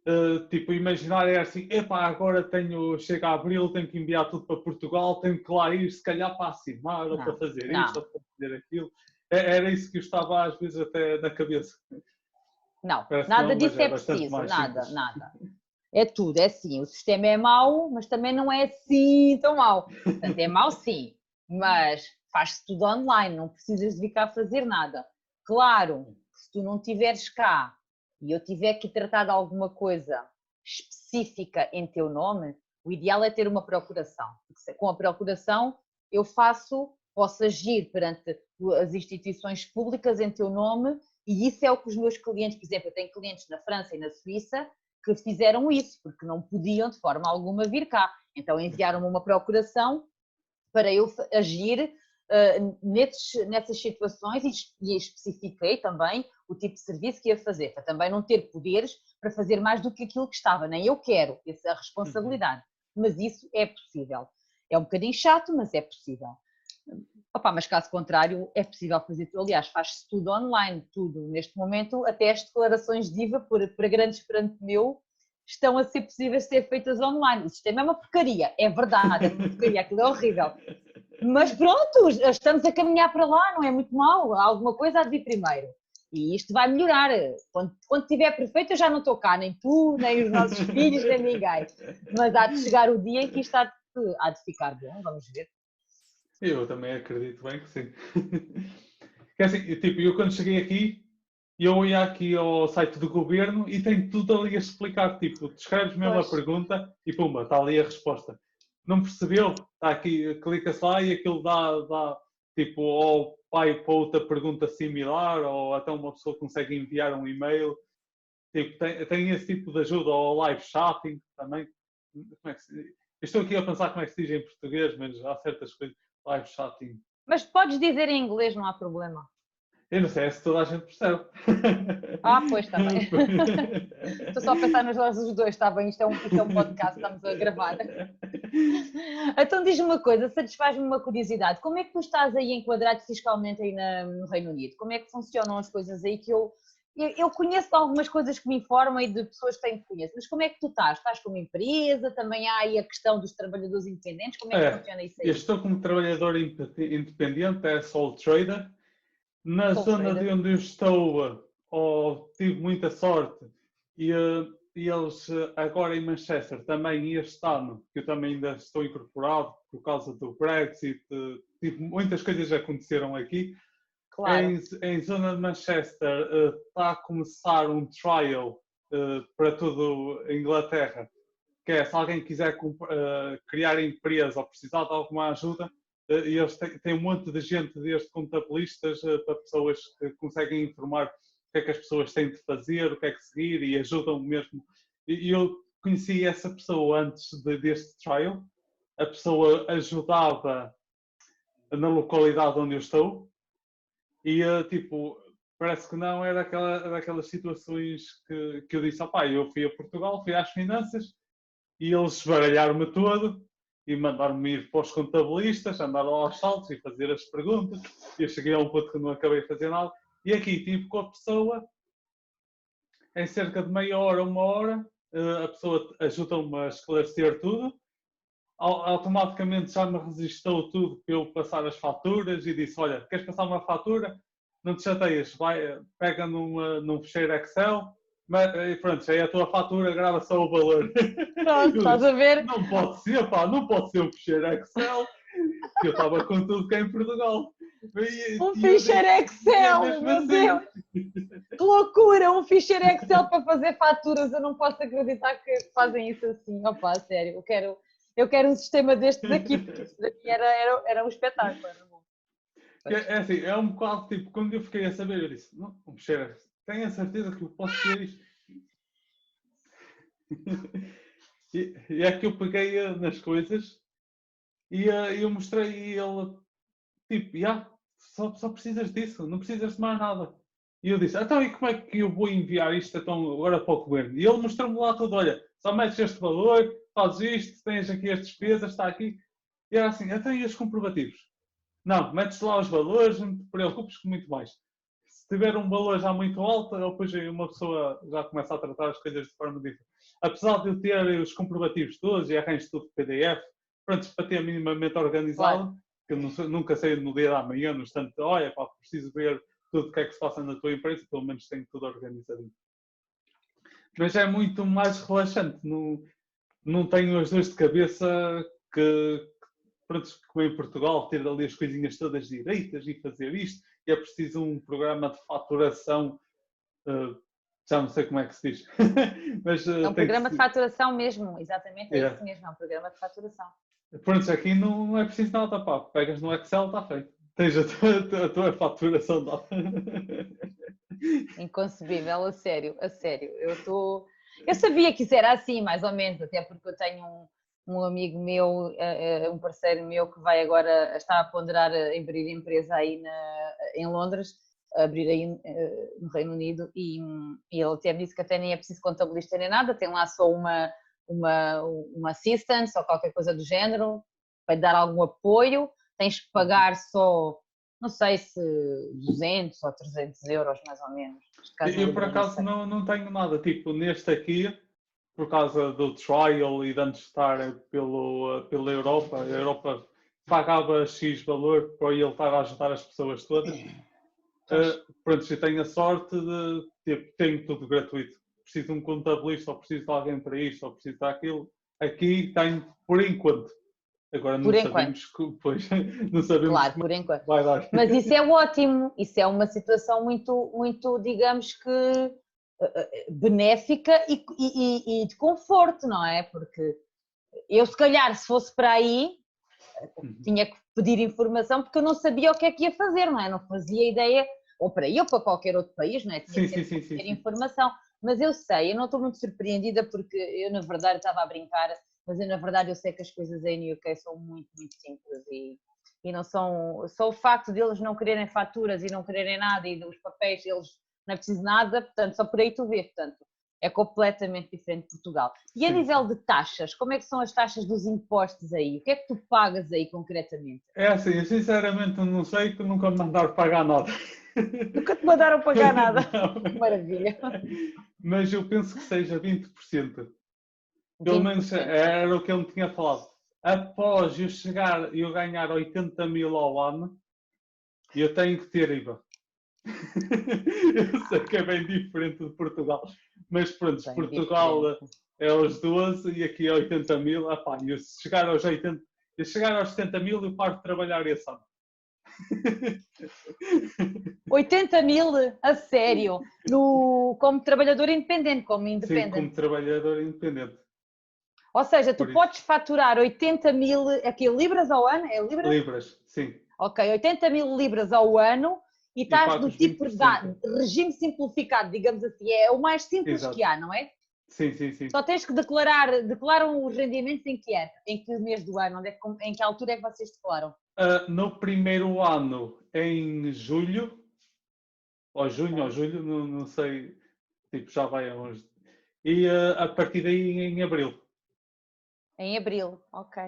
Uh, tipo, imaginar é assim, epá, agora tenho, chega a abril, tenho que enviar tudo para Portugal, tenho que lá ir, se calhar para assinar, ou para fazer não. isto, ou para fazer aquilo. É, era isso que eu estava às vezes até na cabeça. Não, Parece nada não, disso é, é preciso, nada, simples. nada. É tudo, é assim, o sistema é mau, mas também não é assim tão mau. Portanto, é mau sim, mas faz-se tudo online, não precisas de vir cá fazer nada. Claro, se tu não estiveres cá e eu tiver que tratar de alguma coisa específica em teu nome, o ideal é ter uma procuração. Com a procuração eu faço, posso agir perante as instituições públicas em teu nome e isso é o que os meus clientes, por exemplo, eu tenho clientes na França e na Suíça que fizeram isso, porque não podiam de forma alguma vir cá. Então enviaram-me uma procuração para eu agir nesses, nessas situações e, especifiquei também o tipo de serviço que ia fazer, para também não ter poderes para fazer mais do que aquilo que estava, nem eu quero essa responsabilidade, uhum. mas isso é possível. É um bocadinho chato, mas é possível. Opa, mas caso contrário, é possível fazer tudo. Aliás, faz-se tudo online, tudo. Neste momento, até as declarações de IVA para, para grandes perante meu estão a ser possíveis de ser feitas online. O sistema é uma porcaria, é verdade, é uma porcaria, aquilo é horrível. Mas pronto, estamos a caminhar para lá, não é muito mal. Alguma coisa há de vir primeiro. E isto vai melhorar. Quando, quando estiver perfeito, eu já não estou cá, nem tu, nem os nossos (laughs) filhos, nem ninguém. Mas há de chegar o dia em que isto há de, há de ficar bom, vamos ver. Eu também acredito bem que sim. (laughs) É assim, tipo, eu quando cheguei aqui, eu ia aqui ao site do governo e tem tudo ali a explicar. Tipo, tu escreves mesmo pois. a pergunta e pumba, está ali a resposta. Não percebeu? Está aqui, clica-se lá e aquilo dá, dá tipo, ou pai para outra pergunta similar, ou até uma pessoa consegue enviar um e-mail. Tipo, tem, tem esse tipo de ajuda, ou live chatting também. Como é que se, estou aqui a pensar como é que se diz em português, mas há certas coisas. Live chatting. Mas podes dizer em inglês, não há problema. Eu não sei se toda a gente percebe. Ah, pois, também. (laughs) Estou só a pensar nos olhos dos dois, está bem? Isto é, um, isto é um podcast, estamos a gravar. Então diz-me uma coisa, satisfaz-me uma curiosidade. Como é que tu estás aí enquadrado fiscalmente aí na, no Reino Unido? Como é que funcionam as coisas aí que eu... Eu, eu conheço algumas coisas que me informam e de pessoas que têm que conhecer, mas como é que tu estás? Estás como empresa? Também há aí a questão dos trabalhadores independentes? Como é que é, funciona isso aí? Eu estou como trabalhador independente, é sole trader, na zona de onde eu estou, oh, tive muita sorte e, eh, e eles eh, agora em Manchester também este ano, que eu também ainda estou incorporado por causa do Brexit, eh, tive, muitas coisas aconteceram aqui. Claro. Em, em zona de Manchester está a começar um trial para toda a Inglaterra, que é se alguém quiser criar empresa ou precisar de alguma ajuda, e eles têm, têm um monte de gente, desde contabilistas eh, para pessoas que conseguem informar que é que as pessoas têm de fazer, o que é que seguir e ajudam mesmo. E eu conheci essa pessoa antes de, deste trial, a pessoa ajudava na localidade onde eu estou e eh, tipo, parece que não, era aquela, daquelas situações que, que eu disse, opá, eu fui a Portugal, fui às finanças e eles baralharam-me todo e mandaram-me ir para os contabilistas, andar aos saltos e fazer as perguntas. E eu cheguei a um ponto que não acabei de fazer nada. E aqui tive com a pessoa, em cerca de meia hora, uma hora, eh, a pessoa ajuda-me a esclarecer tudo. Automaticamente já me resistou tudo para eu passar as faturas e disse: Olha, queres passar uma fatura? Não te chateias, vai, pega numa, num fecheiro Excel, mas, e pronto, aí a tua fatura grava só o valor. Pronto, estás a ver? Não pode ser, pá, não pode ser um fecheiro Excel, que eu estava com tudo cá em Portugal. E, um ficheiro Excel, meu assim. Deus! Que loucura! Um ficheiro Excel para fazer faturas, eu não posso acreditar que fazem isso assim. Opa, sério, eu quero, eu quero um sistema destes aqui, porque isto daqui era, era, era um espetáculo. É, é assim, é um bocado tipo, quando eu fiquei a saber, eu disse, não, um ficheiro tenho a certeza que eu posso ter isto. (laughs) e, e é que eu peguei eh, nas coisas e uh, eu mostrei e ele, tipo, yeah, só, só precisas disso, não precisas de mais nada. E eu disse, então e como é que eu vou enviar isto então, agora para o governo? E ele mostrou-me lá tudo, olha, só metes este valor, fazes isto, tens aqui as despesas, está aqui. E era assim, então e os comprovativos? Não, metes lá os valores, não te preocupes com muito mais tiver um valor já muito alto, depois uma pessoa já começa a tratar as coisas de forma diferente. Apesar de eu ter os comprovativos todos e arranjo tudo de PDF, pronto, para ter minimamente organizado, claro. que eu nunca sei no dia da manhã, no instante, olha, pá, preciso ver tudo o que é que se passa na tua empresa, pelo menos tenho tudo organizadinho. Mas é muito mais relaxante, não, não tenho as dores de cabeça que, pronto, como em Portugal, ter ali as coisinhas todas direitas e fazer isto é preciso um programa de faturação, uh, já não sei como é que se diz. (laughs) Mas, uh, é um programa de faturação mesmo, exatamente, é, é isso mesmo, é um programa de faturação. Pronto, aqui não é preciso nada, pá, pegas no Excel, está feito. Tens a tua, a tua faturação lá. (laughs) Inconcebível, a sério, a sério. Eu estou. Tô... Eu sabia que isso era assim, mais ou menos, até porque eu tenho um, um amigo meu, eh, eh, um parceiro meu que vai agora, está a ponderar abrir empresa aí na, em Londres, abrir aí eh, no Reino Unido e, e ele até me disse que até nem é preciso contabilista nem nada, tem lá só uma, uma, uma assistance ou qualquer coisa do género, para dar algum apoio, tens que pagar só, não sei se 200 ou 300 euros mais ou menos. Eu por acaso não, não tenho nada, tipo neste aqui por causa do trial e de antes estar pelo, pela Europa, a Europa pagava X valor para ele estar a ajudar as pessoas todas. Uh, pronto, eu tenho a sorte de tipo, tenho tudo gratuito. Preciso de um contabilista, ou preciso de alguém para isto, ou preciso daquilo. Aqui tenho por enquanto. Agora não por sabemos que, pois, (laughs) não sabemos claro, por enquanto. vai dar. Mas isso é ótimo, isso é uma situação muito, muito digamos que benéfica e, e, e, de conforto, não é? Porque eu, se calhar, se fosse para aí, uhum. tinha que pedir informação porque eu não sabia o que é que ia fazer, não é? Não fazia ideia, ou para aí ou para qualquer outro país, não é? Tinha sim, que sim, sim, sim, informação. Mas eu sei, eu não estou muito surpreendida porque eu, na verdade, estava a brincar, mas eu, na verdade, eu sei que as coisas aí no UK são muito, muito simples e, e não são. Só o facto de eles não quererem faturas e não quererem nada e dos papéis, eles não é preciso nada, portanto, só por aí tu vês, portanto, é completamente diferente de Portugal. E a nível de taxas, como é que são as taxas dos impostos aí? O que é que tu pagas aí concretamente? É assim, eu sinceramente não sei que nunca me mandaram pagar nada. (laughs) Nunca te mandaram pagar nada? (laughs) Maravilha. Mas eu penso que seja 20%. Pelo 20%. menos era o que ele me tinha falado. Após eu chegar e eu ganhar 80 mil ao ano, eu tenho que ter IVA. (laughs) eu sei que é bem diferente de Portugal, mas pronto, bem Portugal diferente. é aos 12 e aqui é 80 mil. Epá, e se chegar aos 80, se chegar aos 70 mil, eu paro de trabalhar esse ano. (laughs) 80 mil a sério, no, como trabalhador independente, como independente. Sim, como trabalhador independente. Ou seja, tu Por podes isso. faturar 80 mil, aqui libras ao ano? É libras? Libras, sim. Ok, 80 mil libras ao ano e estás no tipo de regime simplificado, digamos assim, é o mais simples Exato. que há, não é? Sim, sim, sim. Só tens que declarar, declaram os rendimentos em que é, em que mês do ano, onde é, em que altura é que vocês declaram? Uh, no primeiro ano, em julho, ou junho ou julho, não, não sei, tipo, já vai a uns. E uh, a partir daí em abril. Em abril, ok.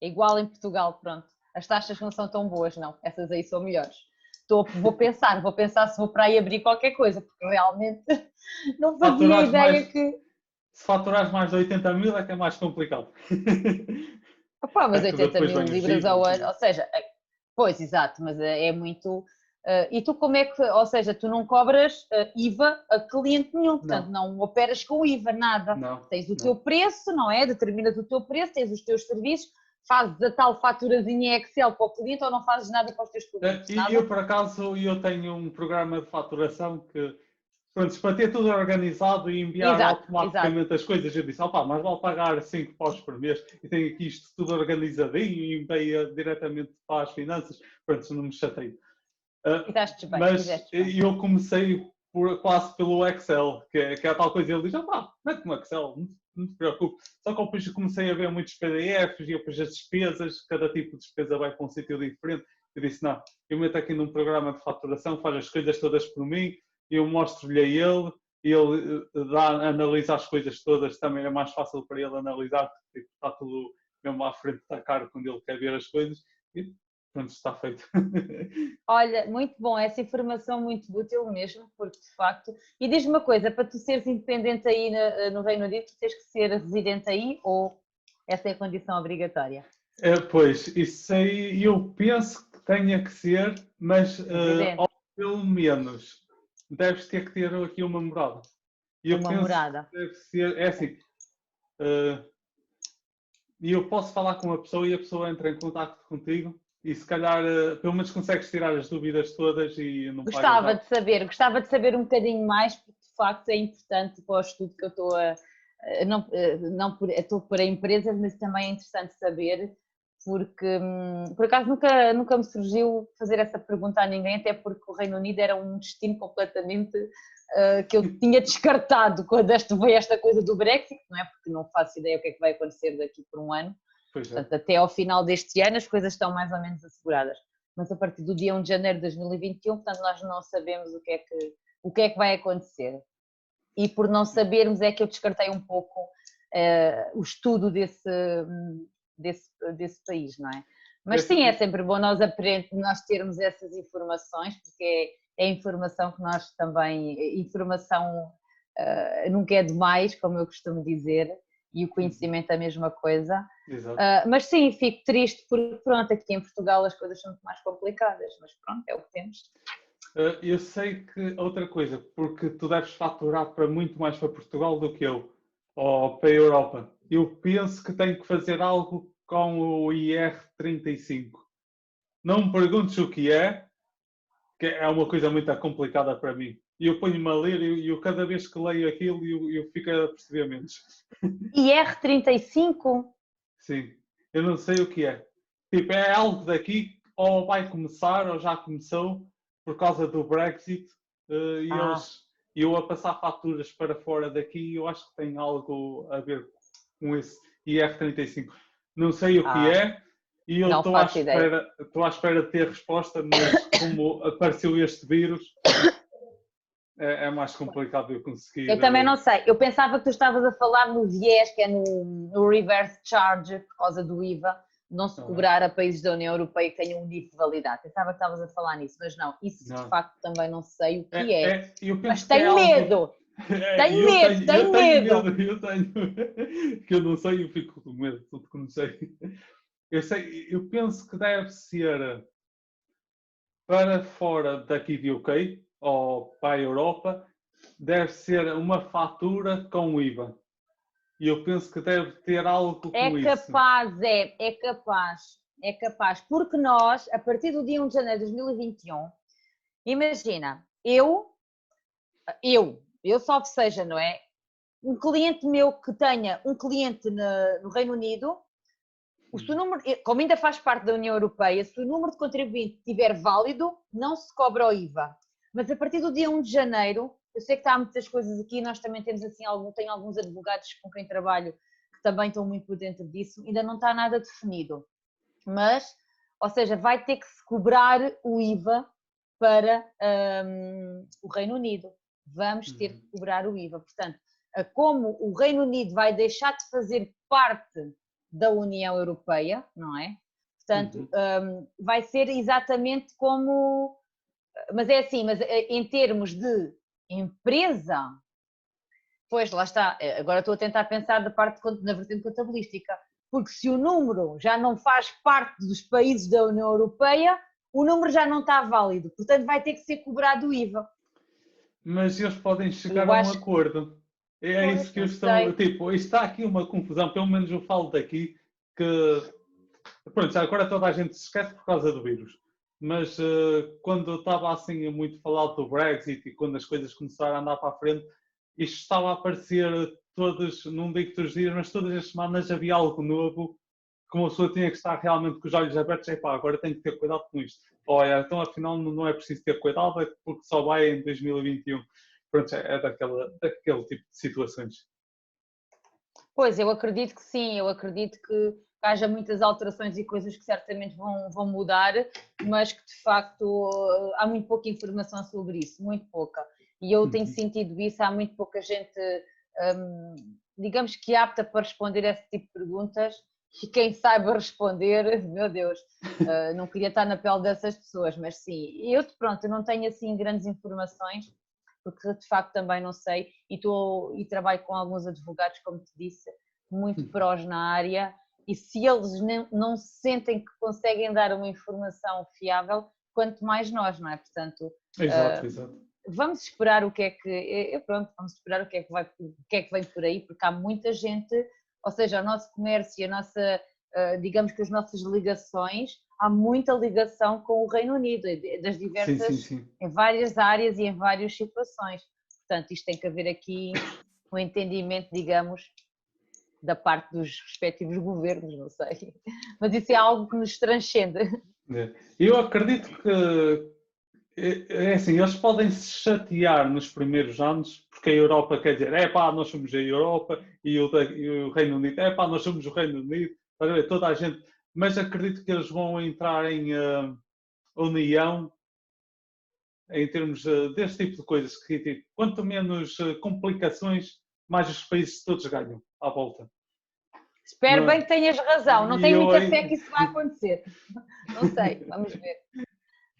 É igual em Portugal, pronto. As taxas não são tão boas, não. Essas aí são melhores. Estou, vou pensar, vou pensar se vou para aí abrir qualquer coisa, porque realmente (laughs) não fazia ideia mais, que. Se faturares mais de 80 mil é que é mais complicado. (laughs) Opa, mas é 80 mil libras ao ano, ou seja, é, pois exato, mas é, é muito. Uh, e tu como é que, ou seja, tu não cobras uh, IVA a cliente nenhum, portanto não, não operas com IVA, nada. Não, tens o não. teu preço, não é? Determinas o teu preço, tens os teus serviços, fazes a tal faturazinha Excel para o cliente ou não fazes nada para os teus clientes? E eu, por acaso, eu tenho um programa de faturação que, pronto, para ter tudo organizado e enviar exato, automaticamente exato. as coisas, eu disse, opá, mas vale pagar 5 paus por mês e tenho aqui isto tudo organizadinho e envia diretamente para as finanças, pronto, não me chateio. Uh, bem, mas bem. eu comecei por, quase pelo Excel, que é, que é a tal coisa, ele diz, opá, mete-me Excel, não preocupes. Só que depois comecei a ver muitos PDFs e depois as despesas, cada tipo de despesa vai para um sítio diferente. Eu disse, não, eu meto aqui num programa de faturação, faz as coisas todas por mim, eu mostro-lhe a ele, ele eh, dá, analisa as coisas todas, também é mais fácil para ele analisar, porque está tudo mesmo à frente da cara quando ele quer ver as coisas. E pronto, está feito. Olha, muito bom, essa informação muito útil mesmo, porque de facto. E diz-me uma coisa: para tu seres independente aí no, no Reino Unido, tens que ser residente aí ou essa é a condição obrigatória? É, pois, isso aí eu penso que tenha que ser, mas uh, pelo menos deves ter que ter aqui uma morada. E uma morada. deve ser, é assim. Uh, e eu posso falar com a pessoa e a pessoa entra em contato contigo e se calhar eh, pelo menos consegues tirar as dúvidas todas e não Gostava de saber, gostava de saber um bocadinho mais, porque de facto é importante para o estudo que eu estou a. Não, eh, não por, estou para empresas, mas também é interessante saber, porque hum, por acaso nunca, nunca me surgiu fazer essa pergunta a ninguém, até porque o Reino Unido era um destino completamente uh, que eu (laughs) tinha descartado quando veio esta coisa do Brexit, não é? Porque não faço ideia o que é que vai acontecer daqui por um ano. É. Portanto, até ao final deste ano as coisas estão mais ou menos asseguradas. Mas a partir do dia 1 de janeiro de 2021, portanto, nós não sabemos o que é que, o que, é que vai acontecer. E por não sabermos é que eu descartei um pouco uh, o estudo desse, desse, desse país, não é? Mas sim, é sempre bom nós, nós termos essas informações, porque é, é informação que nós também, informação uh, nunca é demais, como eu costumo dizer, e o conhecimento é a mesma coisa. Uh, mas sim, fico triste porque pronto, aqui em Portugal as coisas são muito mais complicadas, mas pronto, é o que temos. Uh, eu sei que outra coisa, porque tu deves faturar para muito mais para Portugal do que eu, ou para a Europa. Eu penso que tenho que fazer algo com o IR35. Não me perguntes o que é, que é uma coisa muito complicada para mim e eu ponho-me a ler e eu, cada vez que leio aquilo eu, eu fico a perceber menos. IR35? Sim, eu não sei o que é. Tipo, é algo daqui ou vai começar ou já começou por causa do Brexit uh, e ah. eles, eu a passar faturas para fora daqui eu acho que tem algo a ver com esse IR35. Não sei o que ah. é e eu estou à, espera, estou à espera de ter resposta, mas como apareceu este vírus, é, é, mais complicado eu conseguir. Eu também não sei. Eu pensava que tu estavas a falar no viés, que é no, no reverse charge, por causa do IVA, não se cobrar a países da União Europeia que tenham um nível de validade. Pensava que estavas a falar nisso, mas não. Isso não. de facto também não sei o que é. é. é mas tenho é medo! Algo... (laughs) É, tenho medo, tenho, medo. medo. Eu tenho, (laughs) que eu não sei, eu fico com medo, tudo que não sei. Eu sei, eu penso que deve ser para fora daqui de UK, ou para a Europa deve ser uma fatura com IVA. E eu penso que deve ter algo com é isso. É capaz, é, é capaz, é capaz. Porque nós, a partir do dia 1 de janeiro de 2021, imagina, eu, eu, eu só seja, não é? Um cliente meu que tenha um cliente no, no Reino Unido o número, como ainda faz parte da União Europeia, se o número de contribuinte estiver válido, não se cobra o IVA. Mas a partir do dia 1 de janeiro, eu sei que está muitas coisas aqui, nós também temos assim, algum, tenho alguns advogados com quem trabalho que também estão muito por dentro disso, ainda não está nada definido. Mas, ou seja, vai ter que se cobrar o IVA para um, o Reino Unido. Vamos ter que uhum. cobrar o IVA. Portanto, como o Reino Unido vai deixar de fazer parte da União Europeia, não é? Portanto, uhum. um, vai ser exatamente como. Mas é assim, mas eh, em termos de empresa, pois lá está. Eh, agora estou a tentar pensar da parte na vertente contabilística, porque se o número já não faz parte dos países da União Europeia, o número já não está válido, portanto vai ter que ser cobrado o IVA. Mas eles podem chegar eu a um acordo. É pois, isso que eu estou. Sei. Tipo, está aqui uma confusão, pelo menos eu falo daqui, que. Pronto, agora toda a gente se esquece por causa do vírus. Mas uh, quando estava assim muito falado do Brexit e quando as coisas começaram a andar para a frente, isto estava a aparecer todos, não digo todos os dias, mas todas as semanas havia algo novo que uma pessoa tinha que estar realmente com os olhos abertos e pá, agora tenho que ter cuidado com isto. Olha, então afinal não é preciso ter cuidado, é porque só vai em 2021 pronto, é, é daquela, daquele tipo de situações. Pois, eu acredito que sim, eu acredito que haja muitas alterações e coisas que certamente vão, vão mudar, mas que de facto há muito pouca informação sobre isso, muito pouca. E eu tenho uhum. sentido isso, há muito pouca gente, hum, digamos que apta para responder esse tipo de perguntas e quem saiba responder, (laughs) meu Deus, uh, não queria estar na pele dessas pessoas, mas sim, eu pronto, eu não tenho assim grandes informações, porque de facto também não sei, e, estou, e trabalho com alguns advogados, como te disse, muito hum. prós na área, e se eles não, não sentem que conseguem dar uma informação fiável, quanto mais nós, não é? Portanto, exato, uh, exato. vamos esperar o que é que, eu, pronto, vamos esperar o que é que, vai, o que é que vem por aí, porque há muita gente, ou seja, o nosso comércio, a nossa, uh, digamos que as nossas ligações há muita ligação com o Reino Unido, das diversas, sim, sim, sim. em várias áreas e em várias situações. Portanto, isto tem que haver aqui um entendimento, digamos, da parte dos respectivos governos, não sei. (laughs) Mas isso é algo que nos transcende. É. Eu acredito que é, é assim, eles podem se chatear nos primeiros anos, porque a Europa quer dizer, é pá, nós somos a Europa, e o, e o Reino Unido, é pá, nós somos o Reino Unido, toda a gente mas acredito que eles vão entrar em uh, união em termos uh, desse tipo de coisas, que tipo, quanto menos uh, complicações, mais os países todos ganham à volta. Espero bem que tenhas razão, não tenho muita fé que isso vai acontecer. Não sei, vamos ver.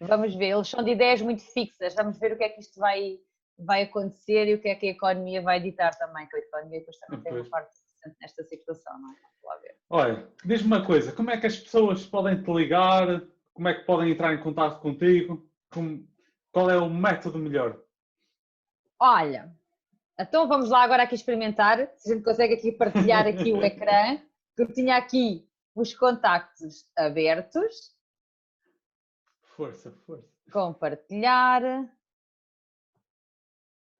Vamos ver, eles são de ideias muito fixas, vamos ver o que é que isto vai, vai acontecer e o que é que a economia vai ditar também, que a economia depois também tem uma parte nesta situação, não é? lá ver. Olha, diz-me uma coisa, como é que as pessoas podem te ligar? Como é que podem entrar em contato contigo? Como, qual é o método melhor? Olha, então vamos lá agora aqui experimentar, se a gente consegue aqui partilhar aqui o ecrã, que eu tinha aqui os contactos abertos. Força, força. Compartilhar.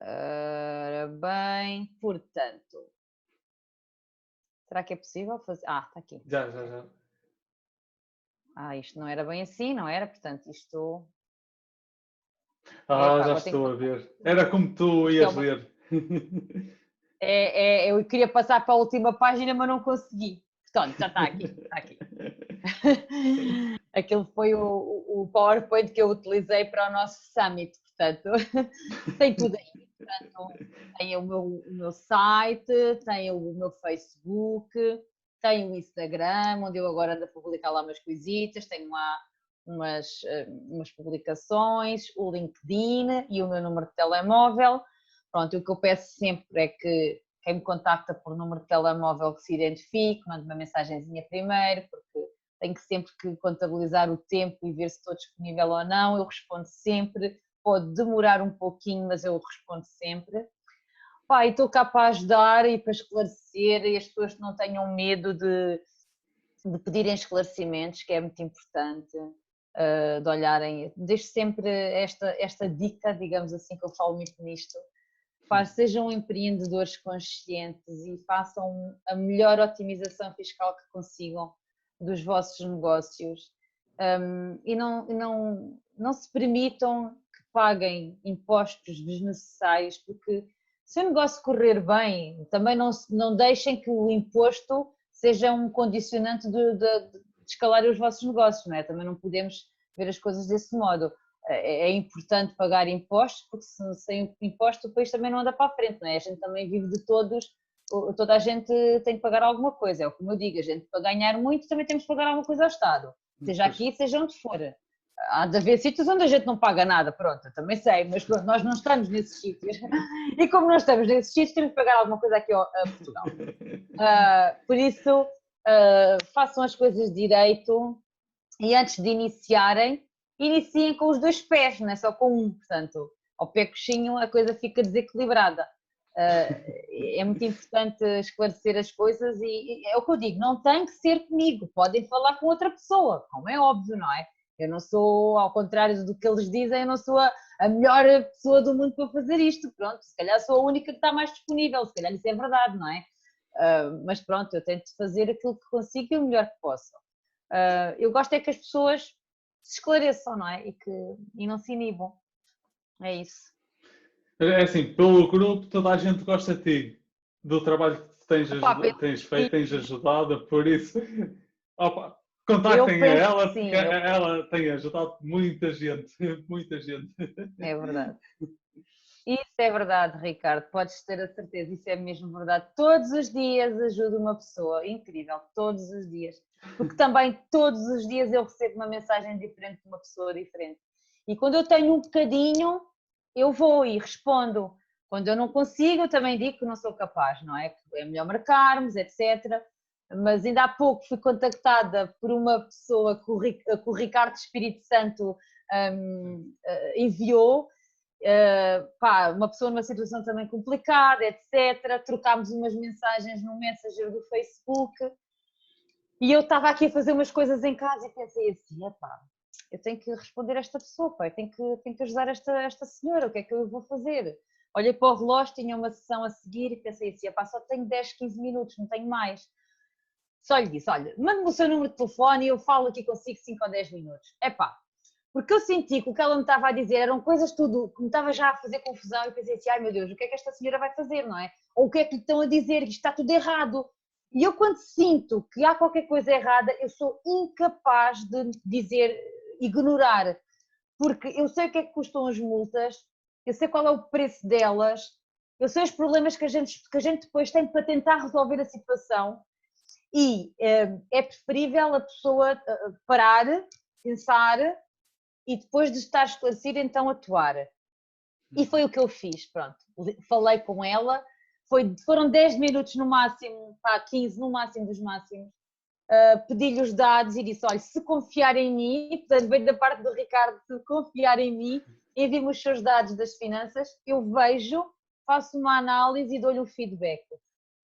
Ora bem, portanto, Será que é possível fazer? Ah, está aqui. Já, já, já. Ah, isto não era bem assim, não era? Portanto, isto. Ah, já estou a ver. Era como tu ias é ler. É, é, eu queria passar para a última página, mas não consegui. Portanto, já está aqui. Está aqui. (laughs) Aquele foi o, o PowerPoint que eu utilizei para o nosso summit. Portanto, (laughs) tem tudo aí. Portanto, tem o meu, o meu site, tem o meu Facebook, tem o Instagram, onde eu agora ando a publicar lá umas coisitas, tenho lá umas, eh, umas publicações, o LinkedIn e o meu número de telemóvel. Pronto, o que eu peço sempre é que quem me contacta por número de telemóvel que se identifique, mande uma mensagenzinha primeiro, porque tenho que sempre que contabilizar o tempo e ver se estou disponível ou não. Eu respondo sempre, pode demorar um pouquinho, mas eu respondo sempre. Pá, e estou cá para ajudar e para esclarecer e as pessoas não tenham medo de, de pedirem esclarecimentos, que é muito importante, uh, de olharem. Deixo sempre esta, esta dica, digamos assim, que eu falo muito nisto. Pá, sejam empreendedores conscientes e façam a melhor otimização fiscal que consigam dos vossos negócios um, e não, não, não se permitam que paguem impostos desnecessários, porque se o negócio correr bem, também não, não deixem que o imposto seja um condicionante de, de, de escalar os vossos negócios, não é? Também não podemos ver as coisas desse modo. É, é importante pagar impostos, porque sem imposto o país também não anda para a frente, não é? A gente também vive de todos, toda a gente tem que pagar alguma coisa, é como eu digo, a gente para ganhar muito também temos que pagar alguma coisa ao Estado, seja aqui, seja onde for. Há de haver sítios onde a gente não paga nada, pronto, também sei, mas pronto, nós não estamos nesses sítios. (laughs) E como não estamos nesses sítios, temos que pagar alguma coisa aqui a Portugal. Uh, (laughs) por isso, uh, façam as coisas direito e antes de iniciarem, iniciem com os dois pés, não é só com um, portanto, ao pé coxinho a coisa fica desequilibrada. Uh, é muito importante esclarecer as coisas e, é o que eu digo, não tem que ser comigo, podem falar com outra pessoa, como é óbvio, não é? Eu não sou, ao contrário do que eles dizem, eu não sou a, a melhor pessoa do mundo para fazer isto, pronto, se calhar sou a única que está mais disponível, se calhar isso é verdade, não é? Uh, mas pronto, eu tento fazer aquilo que consigo e o melhor que posso. Uh, eu gosto é que as pessoas se esclareçam, não é? E, que, e não se inibam. É isso. É assim, pelo grupo toda a gente gosta de ti, do trabalho que tens, opa, tens feito, tens ajudado, por isso opa, contactem a ela, sim, ela tem ajudado muita gente, (laughs) muita gente. É verdade. (laughs) Isso é verdade, Ricardo, podes ter a certeza, isso é mesmo verdade. Todos os dias ajuda uma pessoa, incrível, todos os dias. Porque também todos os dias eu recebo uma mensagem diferente de uma pessoa diferente. E quando eu tenho um bocadinho, eu vou e respondo. Quando eu não consigo, eu também digo que não sou capaz, não é? É melhor marcarmos, etc. Mas ainda há pouco fui contactada por uma pessoa que o Ricardo Espírito Santo um, eh, enviou Uh, pá, uma pessoa numa situação também complicada, etc. Trocámos umas mensagens no Messenger do Facebook e eu estava aqui a fazer umas coisas em casa e pensei assim: epá, eu tenho que responder a esta pessoa, pá, eu tenho que, tenho que ajudar esta, esta senhora, o que é que eu vou fazer? Olhei para o relógio, tinha uma sessão a seguir e pensei assim: epá, só tenho 10, 15 minutos, não tenho mais. Só lhe disse: olha, mande-me o seu número de telefone e eu falo aqui consigo 5 ou 10 minutos. Epá, porque eu senti que o que ela me estava a dizer eram coisas tudo que me estava já a fazer confusão e pensei assim, ai meu Deus, o que é que esta senhora vai fazer, não é? Ou o que é que lhe estão a dizer, isto está tudo errado. E eu quando sinto que há qualquer coisa errada, eu sou incapaz de dizer, ignorar, porque eu sei o que é que custam as multas, eu sei qual é o preço delas, eu sei os problemas que a gente, que a gente depois tem para tentar resolver a situação e eh, é preferível a pessoa eh, parar, pensar e depois de estar esclarecido, então atuar. E foi o que eu fiz, pronto. Falei com ela, foi, foram 10 minutos no máximo, pá, 15 no máximo dos máximos. Uh, pedi-lhe os dados e disse: olha, se confiar em mim, (laughs) portanto, veio da parte do Ricardo, se confiar em mim, envie-me os seus dados das finanças, eu vejo, faço uma análise e dou-lhe o feedback.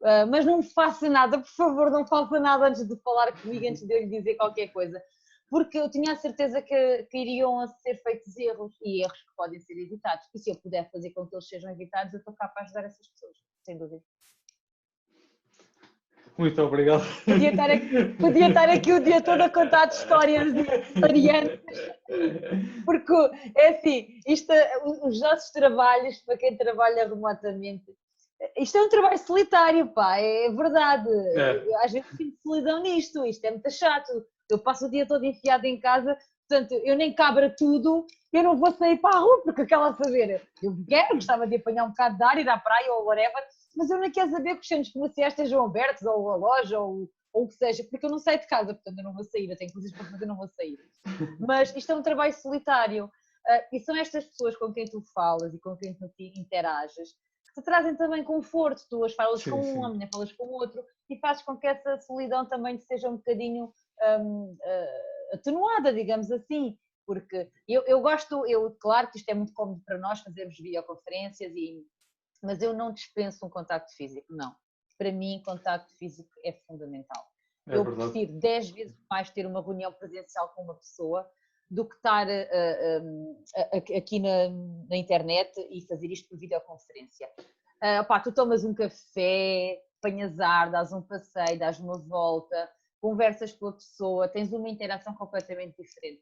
Uh, mas não faça nada, por favor, não faça nada antes de falar comigo, antes de eu lhe dizer qualquer coisa porque eu tinha a certeza que, que iriam ser feitos erros e erros que podem ser evitados. E se eu puder fazer com que eles sejam evitados, eu estou cá para ajudar essas pessoas, sem dúvida. Muito obrigado. Podia estar aqui, podia estar aqui o dia todo a contar histórias variantes, porque é assim, isto, os nossos trabalhos, para quem trabalha remotamente, isto é um trabalho solitário, pá, é verdade. É. Às vezes sinto solidão nisto, isto é muito chato eu passo o dia todo enfiado em casa, portanto, eu nem cabra tudo, eu não vou sair para a rua, porque aquela saber, eu quero, gostava de apanhar um bocado de ar, ir à praia ou whatever, mas eu não quero saber que os centros comerciais estejam abertos, ou a loja, ou, ou o que seja, porque eu não saio de casa, portanto eu não vou sair, eu tenho coisas para fazer, eu não vou sair. (laughs) Mas isto é um trabalho solitário, uh, e são estas pessoas com quem tu falas e com quem tu interages, que te trazem também conforto, tu as falas sim, com um, amanhã falas com outro, e fazes com que essa solidão também seja um bocadinho um, uh, eh, atenuada, digamos assim, porque eu, eu gosto, eu, claro que isto é muito cómodo para nós fazermos videoconferências, e, mas eu não dispenso um contacto físico, não. Para mim, contacto físico é fundamental. É eu verdade. prefiro 10 vezes mais ter uma reunião presencial com uma pessoa do que estar uh, uh, aqui na, na, internet e fazer isto por videoconferência. Uh, opá, tu tomas um café, apanhas ar, dás um passeio, dás uma volta, conversas com a pessoa, tens uma interação completamente diferente.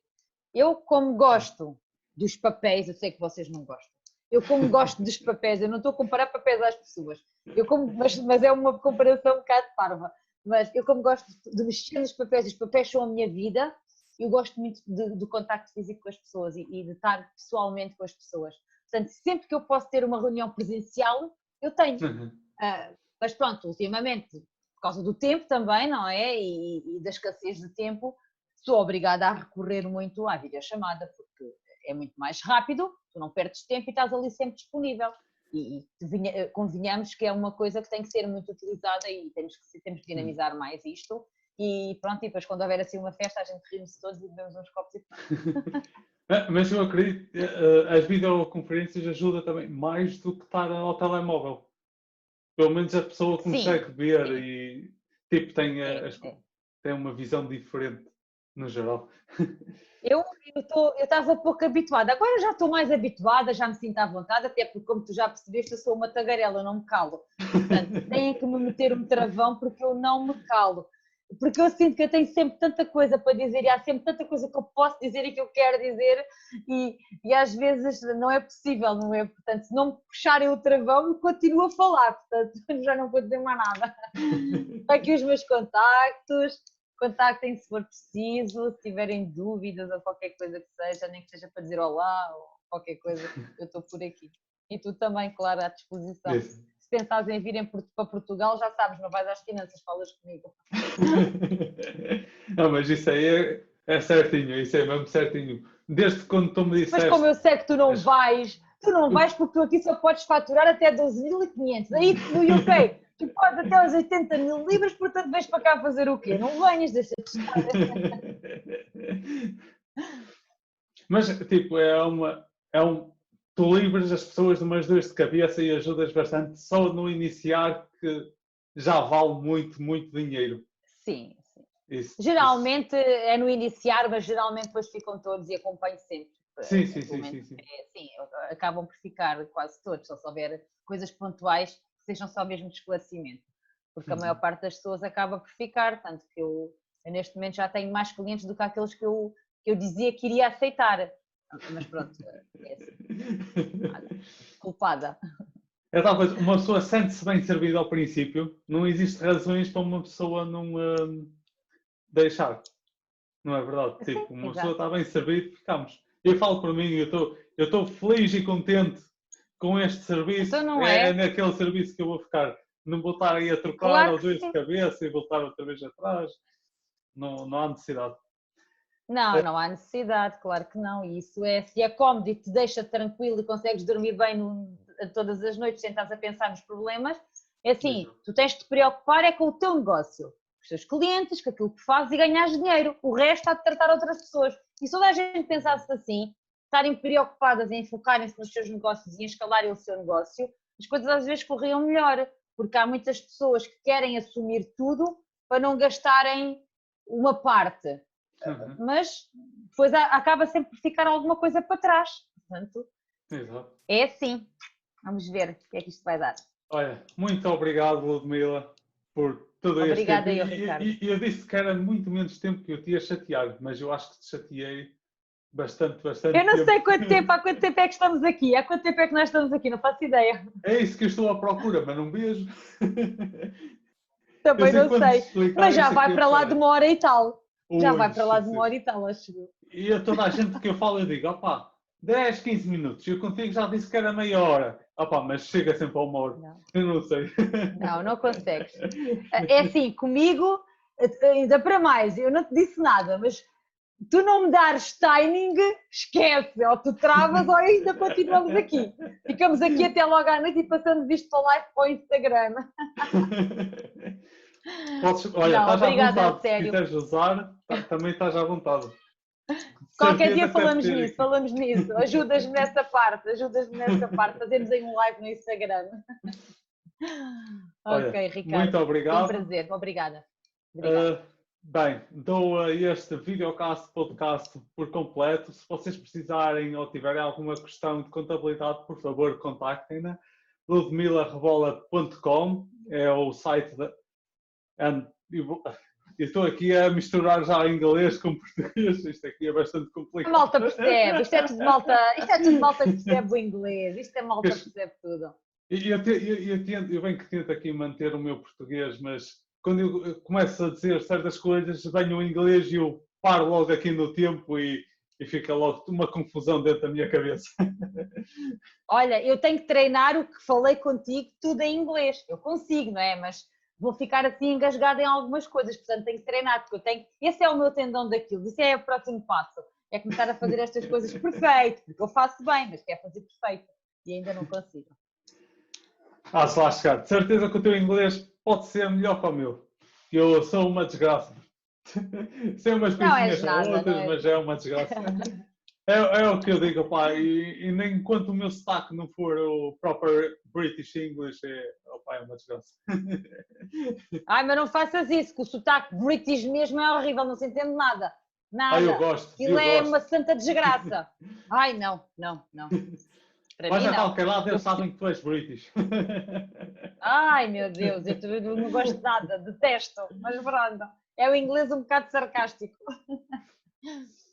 Eu, como gosto dos papéis, eu sei que vocês não gostam. Eu, como gosto dos (laughs) papéis, eu não estou a comparar papéis às pessoas, eu como, mas, mas é uma comparação um bocado parva. Mas eu, como gosto de mexer nos papéis, os papéis são a minha vida, eu gosto muito do contacto físico com as pessoas e, e, de estar pessoalmente com as pessoas. Portanto, sempre que eu posso ter uma reunião presencial, eu tenho. Uhum. Uh, mas pronto, ultimamente, causa do tempo também, não é? E, e da escassez de tempo, sou obrigada a recorrer muito à videochamada, porque é muito mais rápido, tu não perdes tempo e estás ali sempre disponível. E, e eh, convenhamos que é uma coisa que tem que ser muito utilizada e temos que, temos que dinamizar mais isto. E pronto, e depois quando houver assim uma festa, a gente reúne-se todos e bebemos uns copos e (laughs) Mas eu acredito que eh, as videoconferências ajudam também mais do que estar ao telemóvel. Pelo menos a pessoa consegue Sim. ver e tipo, tem, a, as, tem uma visão diferente no geral. (laughs) Eu estava pouco habituada, agora já estou mais habituada, já me sinto à vontade, até porque, como tu já percebeste, eu sou uma tagarela, eu não me calo. Portanto, (laughs) têm que me meter um travão porque eu não me calo porque eu sinto que eu tenho sempre tanta coisa para dizer e há sempre tanta coisa que eu posso dizer e que eu quero dizer e, e às vezes não é possível, não é? Portanto, se não me puxarem o travão, continuo a falar, portanto, (laughs) já não vou dizer mais nada. (laughs) Aqui os meus contactos, contactem se for preciso, se tiverem dúvidas ou qualquer coisa que seja, nem que seja para dizer olá ou qualquer coisa, eu estou por aqui. E tu também, claro, à disposição. Isso pensares em virem para Portugal, já sabes, não vais às finanças, falas comigo. (laughs) não, mas isso aí é, é, certinho, isso é mesmo certinho. Desde quando tu me disseste... Mas como eu sei que tu não vais, tu não vais porque tu aqui só podes faturar até 12.500. Aí no UK tu podes até os 80 mil libras, portanto vens para cá fazer o quê? Não venhas, deixa-te estar. (laughs) Mas, tipo, é uma... É um, tu livras as pessoas de umas dores de cabeça e ajudas bastante só no iniciar que já vale muito, muito dinheiro. Sim, sim. Isso, geralmente isso. é no iniciar, mas geralmente depois ficam todos e acompanho sempre. Sim, sim, sim, sim, sim. É, sim, acabam por ficar quase todos, só se houver coisas pontuais que sejam só mesmo de esclarecimento. Porque a maior uhum. parte das pessoas acaba por ficar, tanto que eu, eu, neste momento já tenho mais clientes do que aqueles que eu, que eu dizia que iria aceitar. Mas pronto, é assim. culpada. É tal coisa, uma pessoa sente-se bem servida ao princípio, não existe razões para uma pessoa não uh, deixar. Não é verdade? Tipo, uma exato. pessoa está bem servida, ficamos. Eu falo por mim, eu estou, eu estou feliz e contente com este serviço. Então é, é naquele serviço que eu vou ficar. Não vou estar aí a trocar claro aos dois de cabeça e voltar outra vez atrás. Não, não há necessidade. Não, não há necessidade, claro que não. Isso é, se é cómodo e te deixa tranquilo e consegues dormir bem no, todas as noites sem estás a pensar nos problemas, é assim, tu tens de te preocupar é com o teu negócio, com os teus clientes, com aquilo que fazes e ganhas dinheiro. O resto há de tratar outras pessoas. E se toda a gente pensasse assim, estarem preocupadas em focarem-se nos seus negócios e em escalarem o seu negócio, as coisas às vezes corriam melhor, porque há muitas pessoas que querem assumir tudo para não gastarem uma parte. Uhum. Mas depois acaba sempre por ficar alguma coisa para trás. Portanto, Exato. é assim. Vamos ver o que é que isto vai dar. Olha, muito obrigado, Ludmila, por tudo Obrigada este tempo. Eu, Ricardo. E, eu disse que era muito menos tempo que eu tinha chateado, mas eu acho que te chateei bastante, bastante. Eu não tempo. sei quanto tempo, há (laughs) quanto tempo é que estamos aqui, há quanto tempo é que nós estamos aqui, não faço ideia. É isso que eu estou à procura, mas não vejo. Também não sei, mas já vai para lá de uma hora e tal. Já vai para lá de uma hora e tal, acho. E a toda a gente que eu falo, eu digo, opá, 10, 15 minutos. Eu contigo já disse que era meia hora. Opá, mas chega sempre a uma hora. Não. Eu não sei. (laughs) Não, não consegues. (laughs) É assim, comigo, ainda para mais, eu não te disse nada, mas tu não me dares timing, esquece. Ou tu travas ou ainda continuamos aqui. Ficamos aqui até logo à noite e passamos isto para o live para o Instagram. (laughs) Podes, olha, não, estás obrigada, à vontade. Se quiseres usar, tá, também estás à vontade. (laughs) Qualquer dia falamos nisso, falamos nisso. Ajudas-me nessa parte, ajudas-me nessa parte. Fazemos aí um live no Instagram. Olha, ok, Ricardo. Muito obrigado. Foi um prazer, obrigada. Uh, bem, dou este videocast podcast por completo. Se vocês precisarem ou tiverem alguma questão de contabilidade, por favor, contactem-na. ludmilarebola.com é o site da, And, (laughs) Eu estou aqui a misturar já inglês com (laughs) português, isto aqui é bastante complicado. Malta percebe, isto é tudo malta, isto é tudo malta que percebe o inglês, isto é malta percebe tudo. Eu, eu, eu, eu, eu bem que tento aqui manter o meu português, mas quando eu começo a dizer certas coisas, venho o inglês e eu paro logo aqui no tempo e, e fica logo uma confusão dentro da minha cabeça. (laughs) Olha, eu tenho que treinar o que falei contigo tudo em inglês. Eu consigo, não é? Mas vou ficar assim engasgada em algumas coisas, portanto tenho que treinar, porque eu tenho. Esse é o meu tendão daquilo, isso é o próximo passo. É começar a fazer estas coisas perfeito, porque eu faço bem, mas quero fazer perfeito e ainda não consigo. Ah, se lá chegar. De certeza que o teu inglês pode ser melhor que o meu. Eu sou uma desgraça. (laughs) Sei umas coisinhas outras, é? mas é uma desgraça. (laughs) É, é, o que eu digo, pá, e, e, nem enquanto o meu sotaque não for o proper British English, é, opa, é uma desgraça. (laughs) Ai, mas não faças isso, que o sotaque British mesmo é horrível, não se entende nada. Nada. Ah, eu gosto. Aquilo eu é gosto. uma santa desgraça. (laughs) Ai, não, não, não. Para Mas a qualquer lado eles sabem que tu és British. (laughs) Ai, meu Deus, eu não gosto de nada, detesto, mas pronto. É o inglês um bocado sarcástico.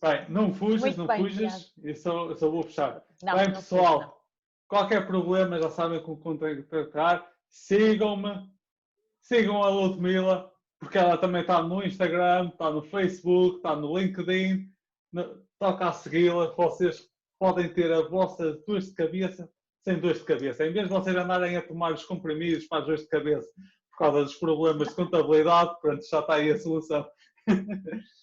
Bem, não fujas, não bem, fujas, eu só, eu só vou fechar. Não, bem, não pessoal, fujo, qualquer problema já sabem como contactar. Sigam-me, sigam a Ludmila, porque ela também está no Instagram, está no Facebook, está no LinkedIn. No, toca a segui-la, vocês podem ter a vossa dor de cabeça sem dor de cabeça. Em vez de vocês andarem a tomar os comprimidos para as dores de cabeça por causa dos problemas de contabilidade, pronto, já está aí a solução. (laughs)